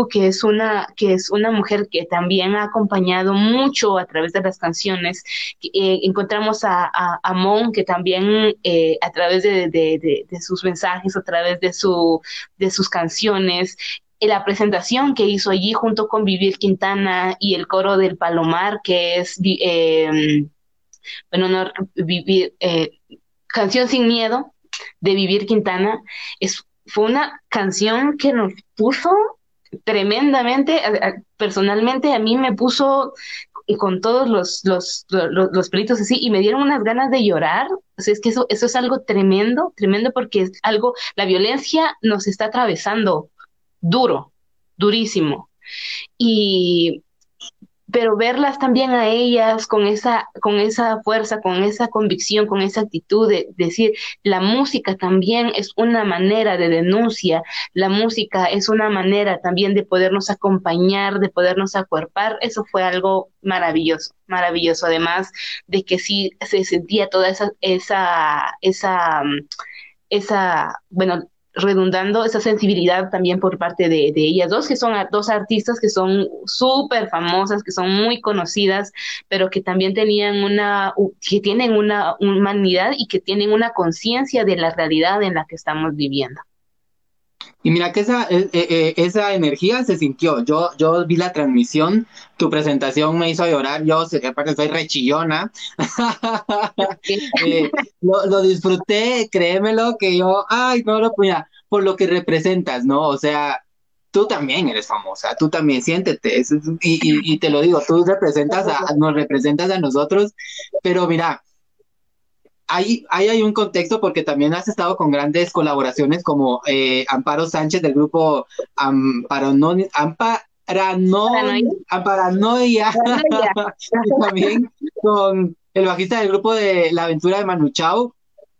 que es una, que es una mujer que también ha acompañado mucho a través de las canciones. Eh, encontramos a, a, Mon, que también eh, a través de, de, de, sus mensajes, a través de, su, de sus canciones, la presentación que hizo allí junto con Vivir Quintana y el coro del Palomar, que es, eh, bueno, no, vivir, Canción sin Miedo, de Vivir Quintana, es, fue una canción que nos puso tremendamente, personalmente a mí me puso con todos los, los, los, pelitos así y me dieron unas ganas de llorar. O es que eso, eso es algo tremendo, tremendo porque es algo, la violencia nos está atravesando duro, durísimo. Y pero verlas también a ellas con esa, con esa fuerza, con esa convicción, con esa actitud de, decir, la música también es una manera de denuncia, la música es una manera también de podernos acompañar, de podernos acuerpar, eso fue algo maravilloso, maravilloso, además de que sí se sentía toda esa, esa, esa, esa, bueno, redundando esa sensibilidad también por parte de, ellas dos, que son dos artistas que son súper famosas, que son muy conocidas, pero que también tenían una, que tienen una humanidad y que tienen una conciencia de la realidad en la que estamos viviendo. Y mira que esa, eh, eh, eh, esa energía se sintió. Yo, yo vi la transmisión, tu presentación me hizo llorar. Yo, aparte, soy rechillona. lo, lo, disfruté, créemelo, que yo, ay, no lo puña, por lo que representas, ¿no? O sea, tú también eres famosa, tú también siéntete. y, y, te lo digo, tú representas a, nos representas a nosotros, pero mira, ahí, hay un contexto porque también has estado con grandes colaboraciones como eh, Amparo Sánchez del grupo Amparanoia, Amparanoia, y también con el bajista del grupo de La Aventura de Manu Chao.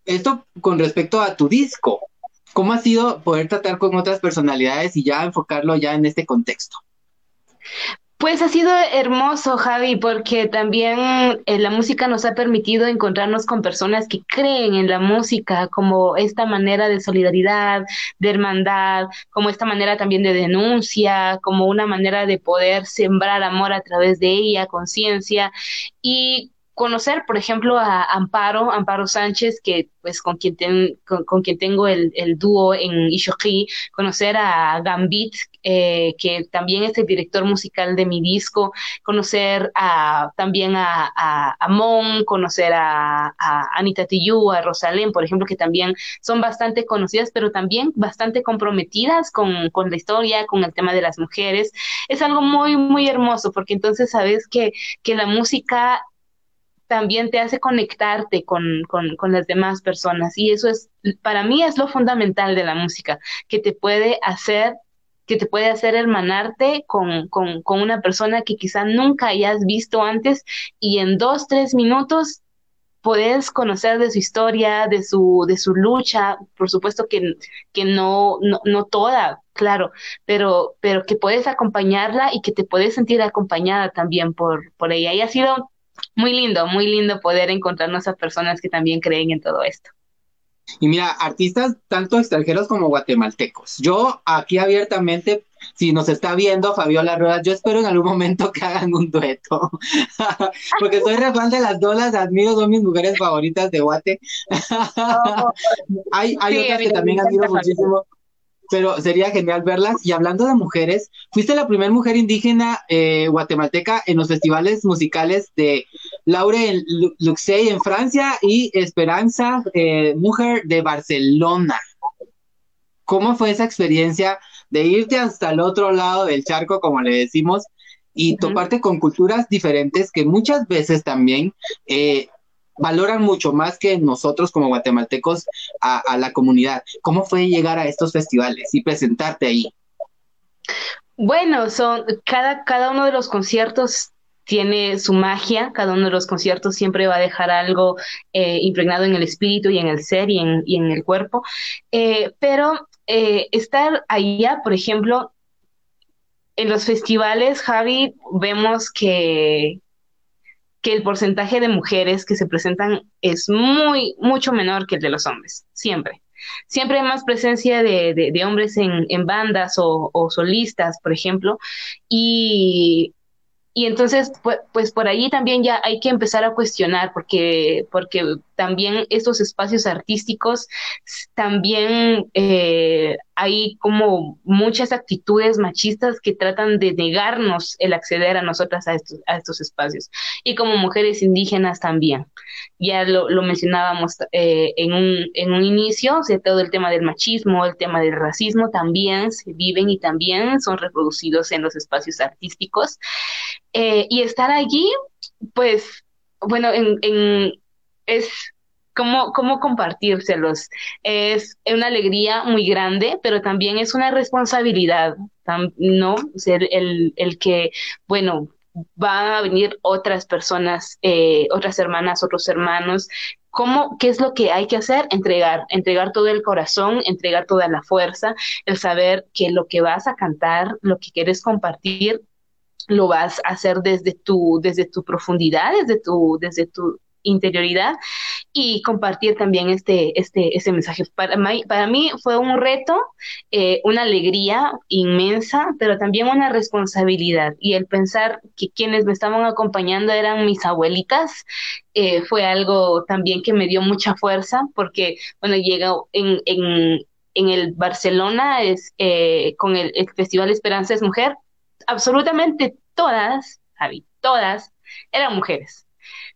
Esto con respecto a tu disco, ¿cómo ha sido poder tratar con otras personalidades y ya enfocarlo ya en este contexto? Pues ha sido hermoso, Javi, porque también eh, la música nos ha permitido encontrarnos con personas que creen en la música como esta manera de solidaridad, de hermandad, como esta manera también de denuncia, como una manera de poder sembrar amor a través de ella, conciencia. Y conocer, por ejemplo, a Amparo, Amparo Sánchez, que pues con quien, con, quien tengo el, dúo en Ishoki, conocer a Gambit, eh, que también es el director musical de mi disco, conocer a, también a, a, Mon, conocer a, Anita Tijoux, a Rosalén, por ejemplo, que también son bastante conocidas, pero también bastante comprometidas con, con la historia, con el tema de las mujeres. Es algo muy, muy hermoso, porque entonces sabes que, que la música también te hace conectarte con, las demás personas. Y eso es, para mí es lo fundamental de la música, que te puede hacer que te puede hacer hermanarte con, con, con una persona que quizá nunca hayas visto antes y en dos, tres minutos puedes conocer de su historia, de su, de su lucha, por supuesto que, que no, no, no, toda, claro, pero, pero que puedes acompañarla y que te puedes sentir acompañada también por, por ella. Y ha sido muy lindo, muy lindo poder encontrarnos a personas que también creen en todo esto. Y mira, artistas tanto extranjeros como guatemaltecos. Yo aquí abiertamente, si nos está viendo Fabiola Ruedas, yo espero en algún momento que hagan un dueto. Porque soy re fan de las dos, las admiro, son mis mujeres favoritas de Guate. hay hay otras que también admiro muchísimo pero sería genial verlas. Y hablando de mujeres, fuiste la primera mujer indígena eh, guatemalteca en los festivales musicales de Laure Luxey en Francia y Esperanza eh, Mujer de Barcelona. ¿Cómo fue esa experiencia de irte hasta el otro lado del charco, como le decimos, y toparte con culturas diferentes que muchas veces también eh, valoran mucho más que nosotros como guatemaltecos a, la comunidad. ¿Cómo fue llegar a estos festivales y presentarte ahí? Bueno, son cada, cada uno de los conciertos tiene su magia, cada uno de los conciertos siempre va a dejar algo eh, impregnado en el espíritu y en el ser y en, el cuerpo, eh, pero eh, estar allá, por ejemplo, en los festivales, Javi, vemos que, que el porcentaje de mujeres que se presentan es muy, mucho menor que el de los hombres, siempre. Siempre hay más presencia de, de, hombres en, en bandas o, o, solistas, por ejemplo, y y entonces, pues, pues, por ahí también ya hay que empezar a cuestionar, porque, porque también estos espacios artísticos, también eh, hay como muchas actitudes machistas que tratan de negarnos el acceder a nosotras a estos, a estos espacios. Y como mujeres indígenas también. Ya lo, lo mencionábamos eh, en, un, en un inicio, o todo el tema del machismo, el tema del racismo también se viven y también son reproducidos en los espacios artísticos. Eh, y estar allí, pues, bueno, en, en, es cómo, cómo compartírselos. Es una alegría muy grande, pero también es una responsabilidad, ¿no? Ser el, el que, bueno, van a venir otras personas, eh, otras hermanas, otros hermanos. ¿Cómo, ¿Qué es lo que hay que hacer? Entregar, entregar todo el corazón, entregar toda la fuerza, el saber que lo que vas a cantar, lo que quieres compartir, lo vas a hacer desde tu, desde tu profundidad, desde tu, desde tu interioridad y compartir también este, este, este mensaje. Para mí, para mí fue un reto, eh, una alegría inmensa, pero también una responsabilidad. Y el pensar que quienes me estaban acompañando eran mis abuelitas, eh, fue algo también que me dio mucha fuerza, porque, bueno, llega en, en, en el Barcelona, es, eh, con el, el Festival Esperanza es Mujer, absolutamente todas, Javi, todas eran mujeres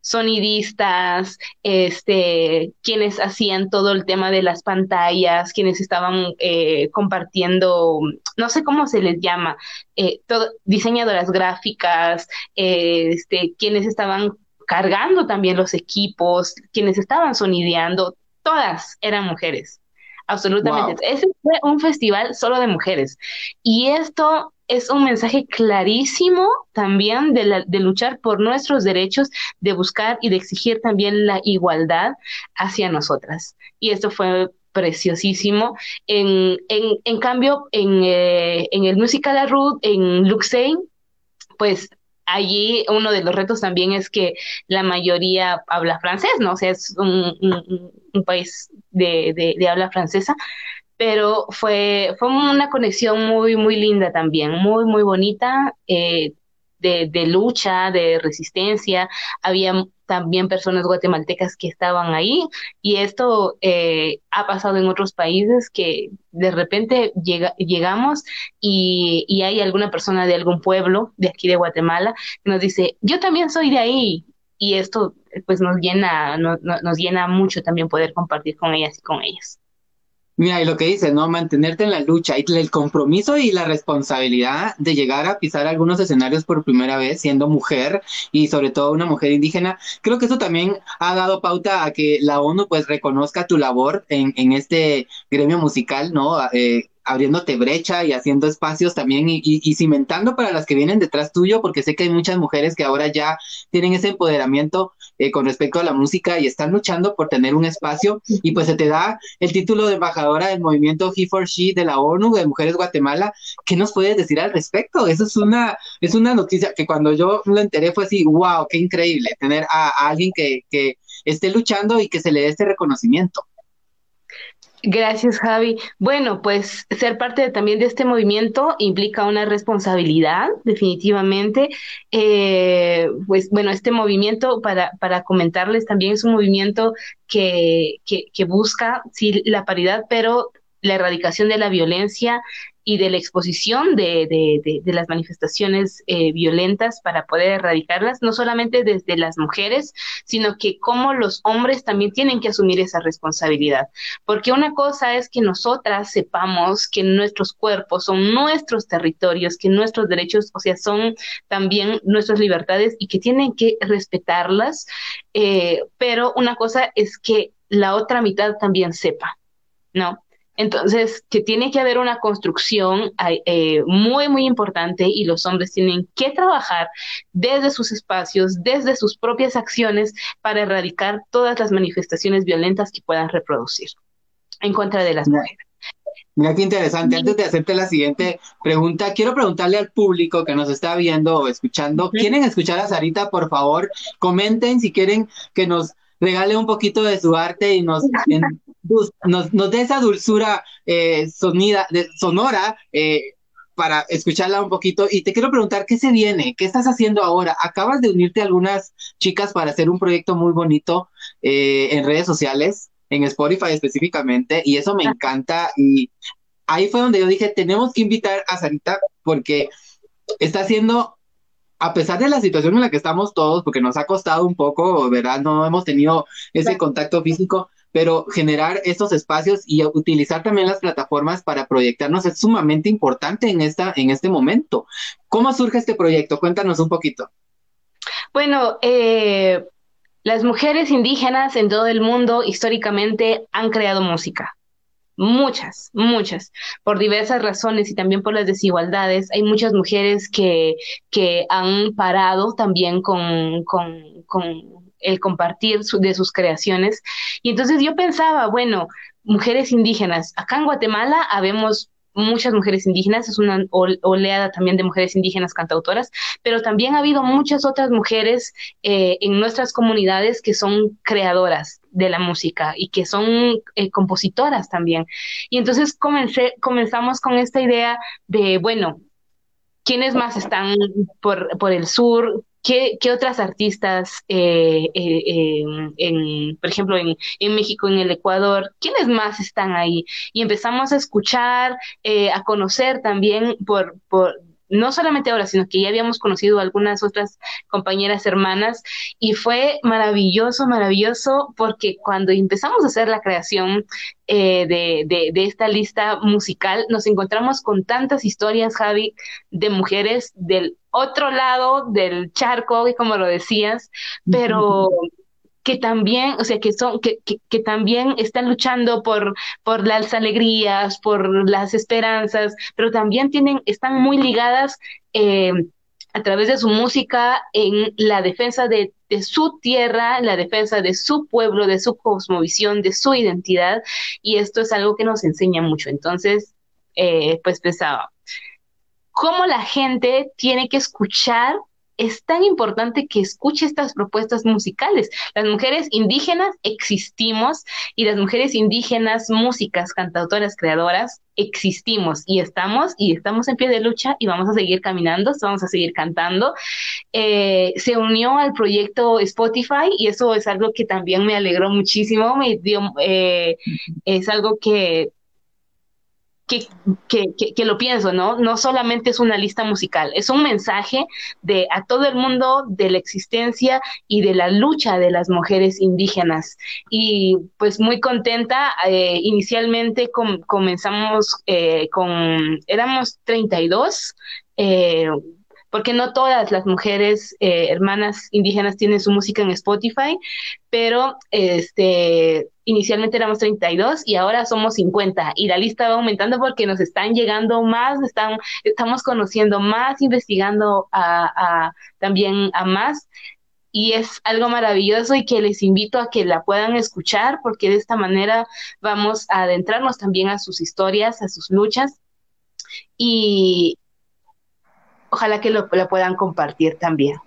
sonidistas, este, quienes hacían todo el tema de las pantallas, quienes estaban eh, compartiendo, no sé cómo se les llama, eh, diseñadoras gráficas, eh, este, quienes estaban cargando también los equipos, quienes estaban sonideando, todas eran mujeres. Absolutamente. Ese fue un festival solo de mujeres. Y esto es un mensaje clarísimo también de, de, luchar por nuestros derechos, de buscar y de exigir también la igualdad hacia nosotras. Y esto fue preciosísimo. En, en, en cambio, en, eh, en el musical de Ruth, en Luxey, pues allí uno de los retos también es que la mayoría habla francés, ¿no? O sea, es un, un, país de, de, de, habla francesa, pero fue, fue una conexión muy, muy linda también, muy, muy bonita, eh, de, de, lucha, de resistencia. Había también personas guatemaltecas que estaban ahí y esto eh, ha pasado en otros países que de repente llega, llegamos y, y, hay alguna persona de algún pueblo de aquí de Guatemala que nos dice, yo también soy de ahí y esto pues nos llena, nos llena mucho también poder compartir con ellas y con ellas. Mira, y lo que dice, ¿no? Mantenerte en la lucha y el compromiso y la responsabilidad de llegar a pisar algunos escenarios por primera vez siendo mujer y sobre todo una mujer indígena. Creo que eso también ha dado pauta a que la ONU pues reconozca tu labor en, en este gremio musical, ¿no? Eh, abriéndote brecha y haciendo espacios también y, cimentando para las que vienen detrás tuyo, porque sé que hay muchas mujeres que ahora ya tienen ese empoderamiento eh, con respecto a la música y están luchando por tener un espacio y pues se te da el título de embajadora del movimiento He for She de la ONU de Mujeres Guatemala. ¿Qué nos puedes decir al respecto? Eso es una, es una noticia que cuando yo lo enteré fue así, wow, qué increíble tener a, a alguien que, que esté luchando y que se le dé este reconocimiento. Gracias, Javi. Bueno, pues ser parte también de este movimiento implica una responsabilidad, definitivamente. Eh, pues bueno, este movimiento, para, para comentarles, también es un movimiento que, que, que busca sí, la paridad, pero la erradicación de la violencia y de la exposición de, de, de, las manifestaciones eh, violentas para poder erradicarlas, no solamente desde las mujeres, sino que como los hombres también tienen que asumir esa responsabilidad. Porque una cosa es que nosotras sepamos que nuestros cuerpos son nuestros territorios, que nuestros derechos, o sea, son también nuestras libertades y que tienen que respetarlas, eh, pero una cosa es que la otra mitad también sepa, ¿no? Entonces, que tiene que haber una construcción eh, muy, muy importante y los hombres tienen que trabajar desde sus espacios, desde sus propias acciones para erradicar todas las manifestaciones violentas que puedan reproducir en contra de las mujeres. Mira qué interesante. Antes de hacerte la siguiente pregunta, quiero preguntarle al público que nos está viendo o escuchando, ¿quieren escuchar a Sarita? Por favor, comenten si quieren que nos regale un poquito de su arte y nos, nos, nos dé esa dulzura eh, sonida, de, sonora eh, para escucharla un poquito. Y te quiero preguntar, ¿qué se viene? ¿Qué estás haciendo ahora? Acabas de unirte a algunas chicas para hacer un proyecto muy bonito eh, en redes sociales, en Spotify específicamente, y eso me encanta. Y ahí fue donde yo dije, tenemos que invitar a Sarita porque está haciendo a pesar de la situación en la que estamos todos, porque nos ha costado un poco, ¿verdad? No hemos tenido ese contacto físico, pero generar estos espacios y utilizar también las plataformas para proyectarnos es sumamente importante en, esta, en este momento. ¿Cómo surge este proyecto? Cuéntanos un poquito. Bueno, eh, las mujeres indígenas en todo el mundo históricamente han creado música. Muchas, muchas, por diversas razones y también por las desigualdades. Hay muchas mujeres que, que han parado también con, con, con el compartir de sus creaciones. Y entonces yo pensaba, bueno, mujeres indígenas, acá en Guatemala habemos muchas mujeres indígenas, es una oleada también de mujeres indígenas cantautoras, pero también ha habido muchas otras mujeres eh, en nuestras comunidades que son creadoras de la música y que son eh, compositoras también. Y entonces comencé, comenzamos con esta idea de, bueno, ¿quiénes más están por, por el sur? ¿Qué, ¿Qué, otras artistas, eh, eh, en, por ejemplo, en, en, México, en el Ecuador, quiénes más están ahí? Y empezamos a escuchar, eh, a conocer también por, por no solamente ahora, sino que ya habíamos conocido algunas otras compañeras hermanas y fue maravilloso, maravilloso, porque cuando empezamos a hacer la creación de, de, esta lista musical, nos encontramos con tantas historias, Javi, de mujeres del otro lado del charco, como lo decías, pero que también, o sea, que son, que, que, que, también están luchando por, por las alegrías, por las esperanzas, pero también tienen, están muy ligadas eh, a través de su música en la defensa de, de, su tierra, la defensa de su pueblo, de su cosmovisión, de su identidad, y esto es algo que nos enseña mucho. Entonces, eh, pues pensaba, cómo la gente tiene que escuchar es tan importante que escuche estas propuestas musicales. Las mujeres indígenas existimos y las mujeres indígenas, músicas, cantautoras, creadoras, existimos y estamos y estamos en pie de lucha y vamos a seguir caminando, vamos a seguir cantando. Eh, se unió al proyecto Spotify y eso es algo que también me alegró muchísimo, me dio, eh, es algo que que, lo pienso, ¿no? No solamente es una lista musical, es un mensaje de a todo el mundo de la existencia y de la lucha de las mujeres indígenas. Y pues muy contenta, eh, inicialmente comenzamos eh, con, éramos 32, eh, porque no todas las mujeres eh, hermanas indígenas tienen su música en Spotify, pero este inicialmente éramos 32 y ahora somos 50 y la lista va aumentando porque nos están llegando más, están, estamos conociendo más, investigando también a más y es algo maravilloso y que les invito a que la puedan escuchar porque de esta manera vamos a adentrarnos también a sus historias, a sus luchas y, ojalá que lo, la puedan compartir también.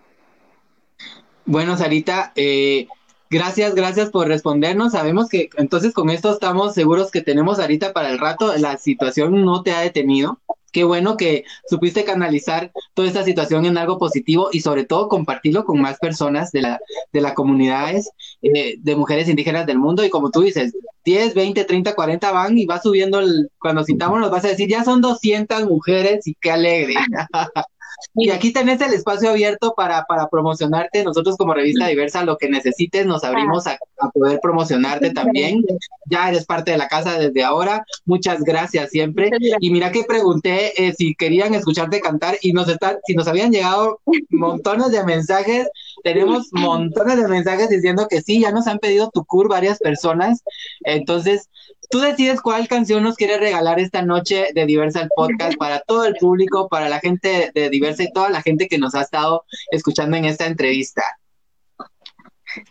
Bueno, Sarita, eh, gracias, gracias por respondernos. Sabemos que entonces con esto estamos seguros que tenemos Sarita para el rato. La situación no te ha detenido. Qué bueno que supiste canalizar toda esta situación en algo positivo y sobre todo compartirlo con más personas de la, de las comunidades eh, de mujeres indígenas del mundo. Y como tú dices, 10, 20, 30, 40 van y va subiendo, el, cuando citamos nos vas a decir, ya son 200 mujeres y qué alegre. Y aquí tenés el espacio abierto para, para promocionarte. Nosotros como revista diversa, lo que necesites, nos abrimos a, poder promocionarte también. Ya eres parte de la casa desde ahora. Muchas gracias siempre. Y mira que pregunté eh, si querían escucharte cantar y nos están, si nos habían llegado montones de mensajes. Tenemos montones de mensajes diciendo que sí, ya nos han pedido tu cur varias personas. Entonces, Tú decides cuál canción nos quieres regalar esta noche de Diversa el Podcast para todo el público, para la gente de Diversa y toda la gente que nos ha estado escuchando en esta entrevista.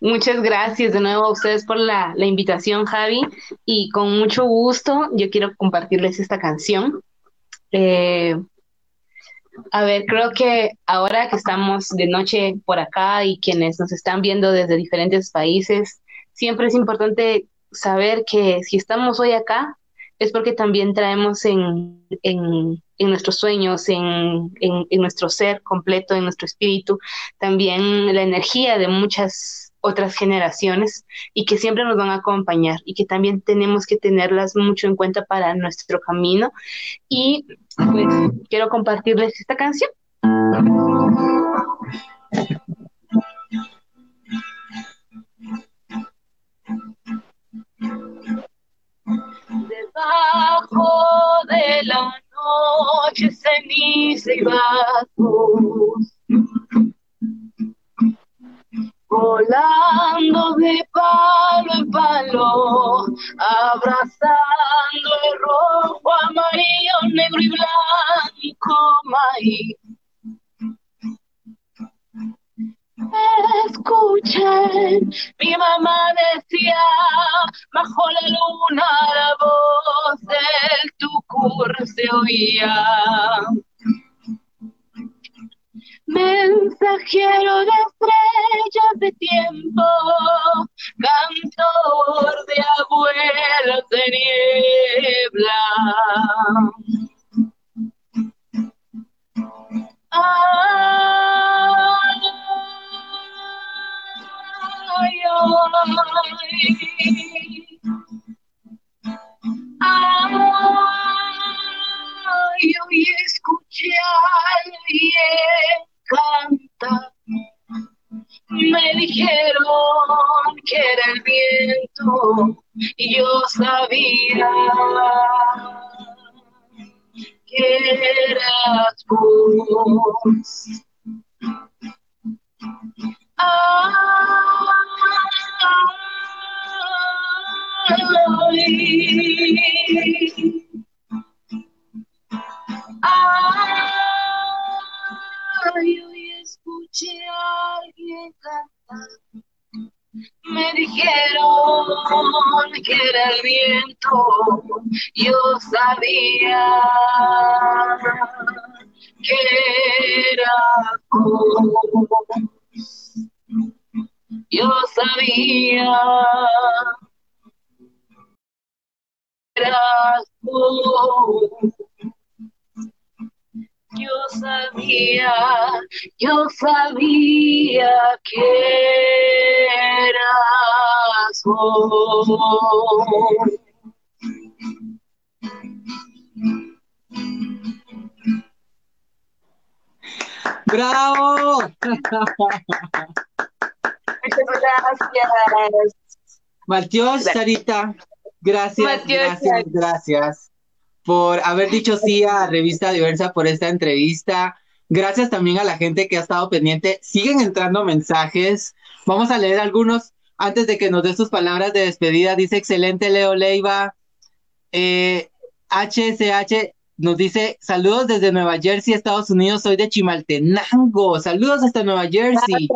Muchas gracias de nuevo a ustedes por la, invitación, Javi, y con mucho gusto yo quiero compartirles esta canción. Eh, a ver, creo que ahora que estamos de noche por acá y quienes nos están viendo desde diferentes países, siempre es importante saber que si estamos hoy acá es porque también traemos en, en, nuestros sueños, en, en, nuestro ser completo, en nuestro espíritu, también la energía de muchas otras generaciones y que siempre nos van a acompañar y que también tenemos que tenerlas mucho en cuenta para nuestro camino. Y pues quiero compartirles esta canción. Debajo de la noche ceniza y vacos, volando de palo en palo, abrazando el rojo, amarillo, negro y blanco maíz. Escuchen, mi mamá decía, bajo la luna la voz del tucur se oía. Mensajero de estrellas de tiempo, cantor de abuelos de niebla. Ah, ay, ay, hoy escuché a alguien cantar. Me dijeron que era el viento y yo sabía que eras vos. Ay, hoy escuché a alguien cantar. Me dijeron que era el viento, yo sabía que eras Yo sabía eras yo sabía, yo sabía que eras vos. ¡Bravo! Muchas gracias. Matios, Sarita, gracias, gracias, gracias por haber dicho sí a Revista Diversa por esta entrevista. Gracias también a la gente que ha estado pendiente. Siguen entrando mensajes. Vamos a leer algunos antes de que nos des tus palabras de despedida. Dice excelente Leo Leiva. Eh, HSH nos dice saludos desde Nueva Jersey, Estados Unidos. Soy de Chimaltenango. Saludos hasta Nueva Jersey.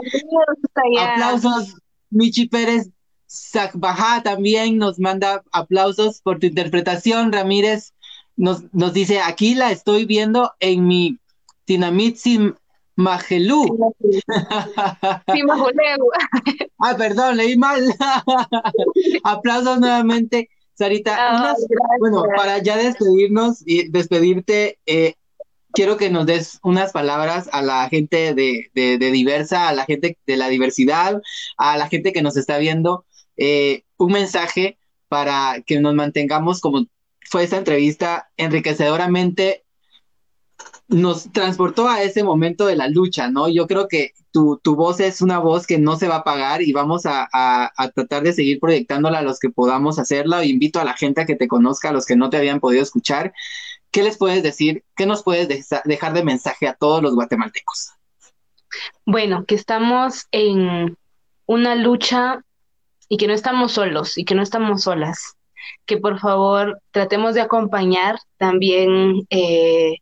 Aplausos. Michi Pérez Zakbaja también nos manda aplausos por tu interpretación. Ramírez nos, nos dice, aquí la estoy viendo en mi Tinamitsi Magelú. ah, perdón, leí mal. Aplausos nuevamente, Sarita. Ah, bueno, para ya despedirnos y despedirte, eh, quiero que nos des unas palabras a la gente de, de, Diversa, a la gente de la diversidad, a la gente que nos está viendo, eh, un mensaje para que nos mantengamos como fue esta entrevista enriquecedoramente nos transportó a ese momento de la lucha, ¿no? Yo creo que tu, voz es una voz que no se va a apagar y vamos a, tratar de seguir proyectándola a los que podamos hacerla. Invito a la gente a que te conozca, a los que no te habían podido escuchar. ¿Qué les puedes decir? ¿Qué nos puedes dejar de mensaje a todos los guatemaltecos? Bueno, que estamos en una lucha y que no estamos solos y que no estamos solas que por favor tratemos de acompañar también eh,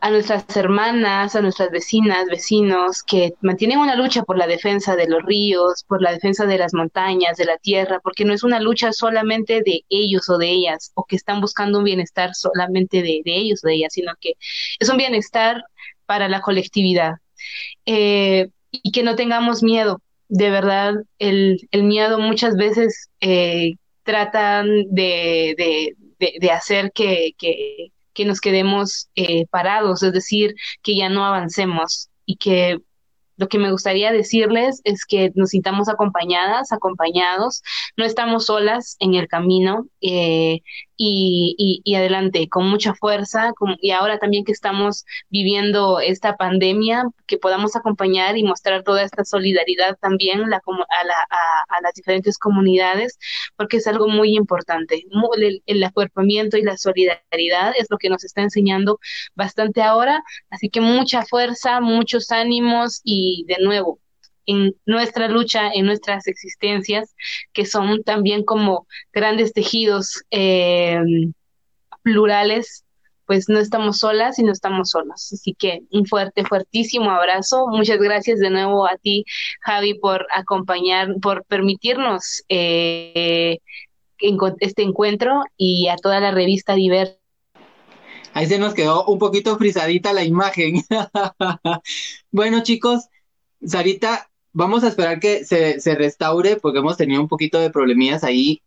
a nuestras hermanas, a nuestras vecinas, vecinos que mantienen una lucha por la defensa de los ríos, por la defensa de las montañas, de la tierra, porque no es una lucha solamente de ellos o de ellas, o que están buscando un bienestar solamente de, ellos o de ellas, sino que es un bienestar para la colectividad. Eh, y que no tengamos miedo, de verdad, el, miedo muchas veces eh, tratan de, de, hacer que, que, nos quedemos eh, parados, es decir, que ya no avancemos. Y que lo que me gustaría decirles es que nos sintamos acompañadas, acompañados, no estamos solas en el camino eh, y, y, adelante, con mucha fuerza. y ahora también que estamos viviendo esta pandemia, que podamos acompañar y mostrar toda esta solidaridad también la, a, la, a, las diferentes comunidades, porque es algo muy importante. El, el acuerpamiento y la solidaridad es lo que nos está enseñando bastante ahora, así que mucha fuerza, muchos ánimos y de nuevo, en nuestra lucha, en nuestras existencias, que son también como grandes tejidos eh, plurales, pues no estamos solas y no estamos solos. Así que un fuerte, fuertísimo abrazo. Muchas gracias de nuevo a ti, Javi, por acompañar, por permitirnos eh, este encuentro y a toda la revista Diversa. Ahí se nos quedó un poquito frisadita la imagen. bueno, chicos, Sarita, vamos a esperar que se, se, restaure porque hemos tenido un poquito de problemillas ahí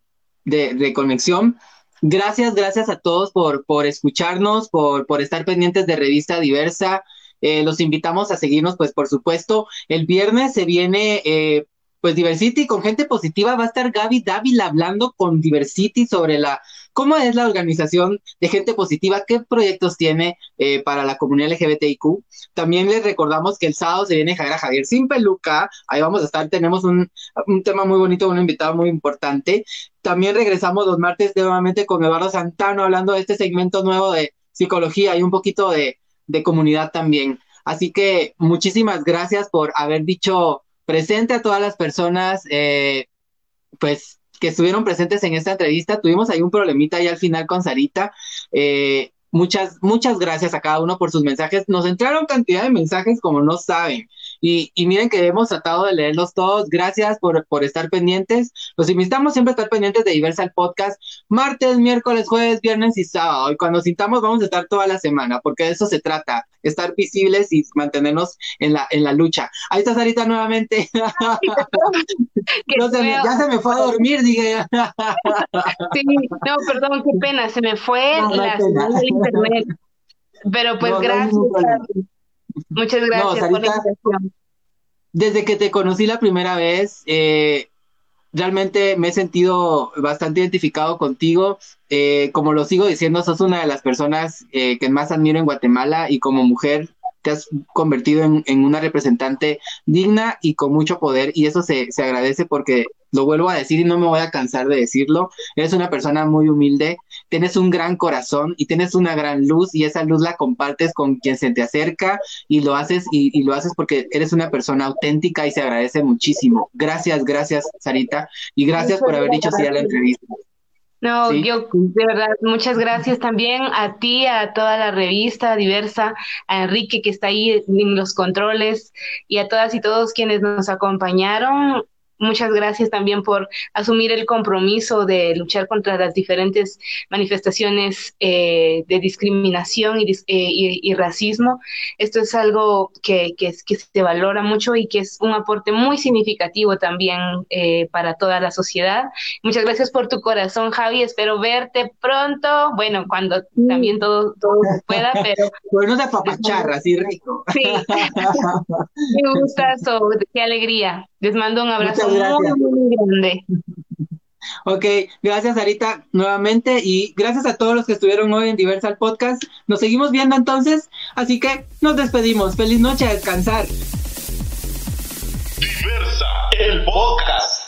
de, de conexión. Gracias, gracias a todos por, por escucharnos, por, por estar pendientes de Revista Diversa. Eh, los invitamos a seguirnos, pues por supuesto, el viernes se viene eh, pues Diversity con gente positiva va a estar Gaby Dávila hablando con Diversity sobre la cómo es la organización de gente positiva, qué proyectos tiene eh, para la comunidad LGBTIQ. También les recordamos que el sábado se viene Javier Javier sin peluca, ahí vamos a estar, tenemos un, un tema muy bonito, un invitado muy importante. También regresamos los martes nuevamente con Eduardo Santano hablando de este segmento nuevo de psicología y un poquito de, de comunidad también. Así que muchísimas gracias por haber dicho presente a todas las personas, eh, pues, que estuvieron presentes en esta entrevista. Tuvimos ahí un problemita ahí al final con Sarita. Eh, muchas, muchas gracias a cada uno por sus mensajes. Nos entraron cantidad de mensajes como no saben. Y, y, miren que hemos tratado de leerlos todos. Gracias por, por estar pendientes. Los invitamos siempre a estar pendientes de Diversal Podcast martes, miércoles, jueves, viernes y sábado. Y cuando citamos vamos a estar toda la semana, porque de eso se trata, estar visibles y mantenernos en la, en la lucha. Ahí está Sarita nuevamente. no, se ya se me fue a dormir, dije. sí, no, perdón, qué pena, se me fue la internet. Pero pues gracias. Muchas gracias por la invitación. Desde que te conocí la primera vez, eh, realmente me he sentido bastante identificado contigo. Eh, como lo sigo diciendo, sos una de las personas eh, que más admiro en Guatemala y como mujer te has convertido en, una representante digna y con mucho poder y eso se, se agradece porque lo vuelvo a decir y no me voy a cansar de decirlo, eres una persona muy humilde, tienes un gran corazón y tienes una gran luz y esa luz la compartes con quien se te acerca y lo haces y, lo haces porque eres una persona auténtica y se agradece muchísimo. Gracias, gracias Sarita y gracias por haber dicho sí a la entrevista. No, yo de verdad, muchas gracias también a ti, a toda la revista diversa, a Enrique que está ahí en los controles y a todas y todos quienes nos acompañaron muchas gracias también por asumir el compromiso de luchar contra las diferentes manifestaciones eh, de discriminación eh, y, racismo. Esto es algo que, que, se valora mucho y que es un aporte muy significativo también eh, para toda la sociedad. Muchas gracias por tu corazón, Javi. Espero verte pronto. Bueno, cuando también todo, todo pueda, pero... Bueno, de papacharra, así rico. Sí. Qué gustazo, qué alegría. Les mando un abrazo muy, muy grande. Ok, gracias Arita nuevamente y gracias a todos los que estuvieron hoy en Diversal Podcast. Nos seguimos viendo entonces, así que nos despedimos. Feliz noche a descansar. Diversa, el podcast.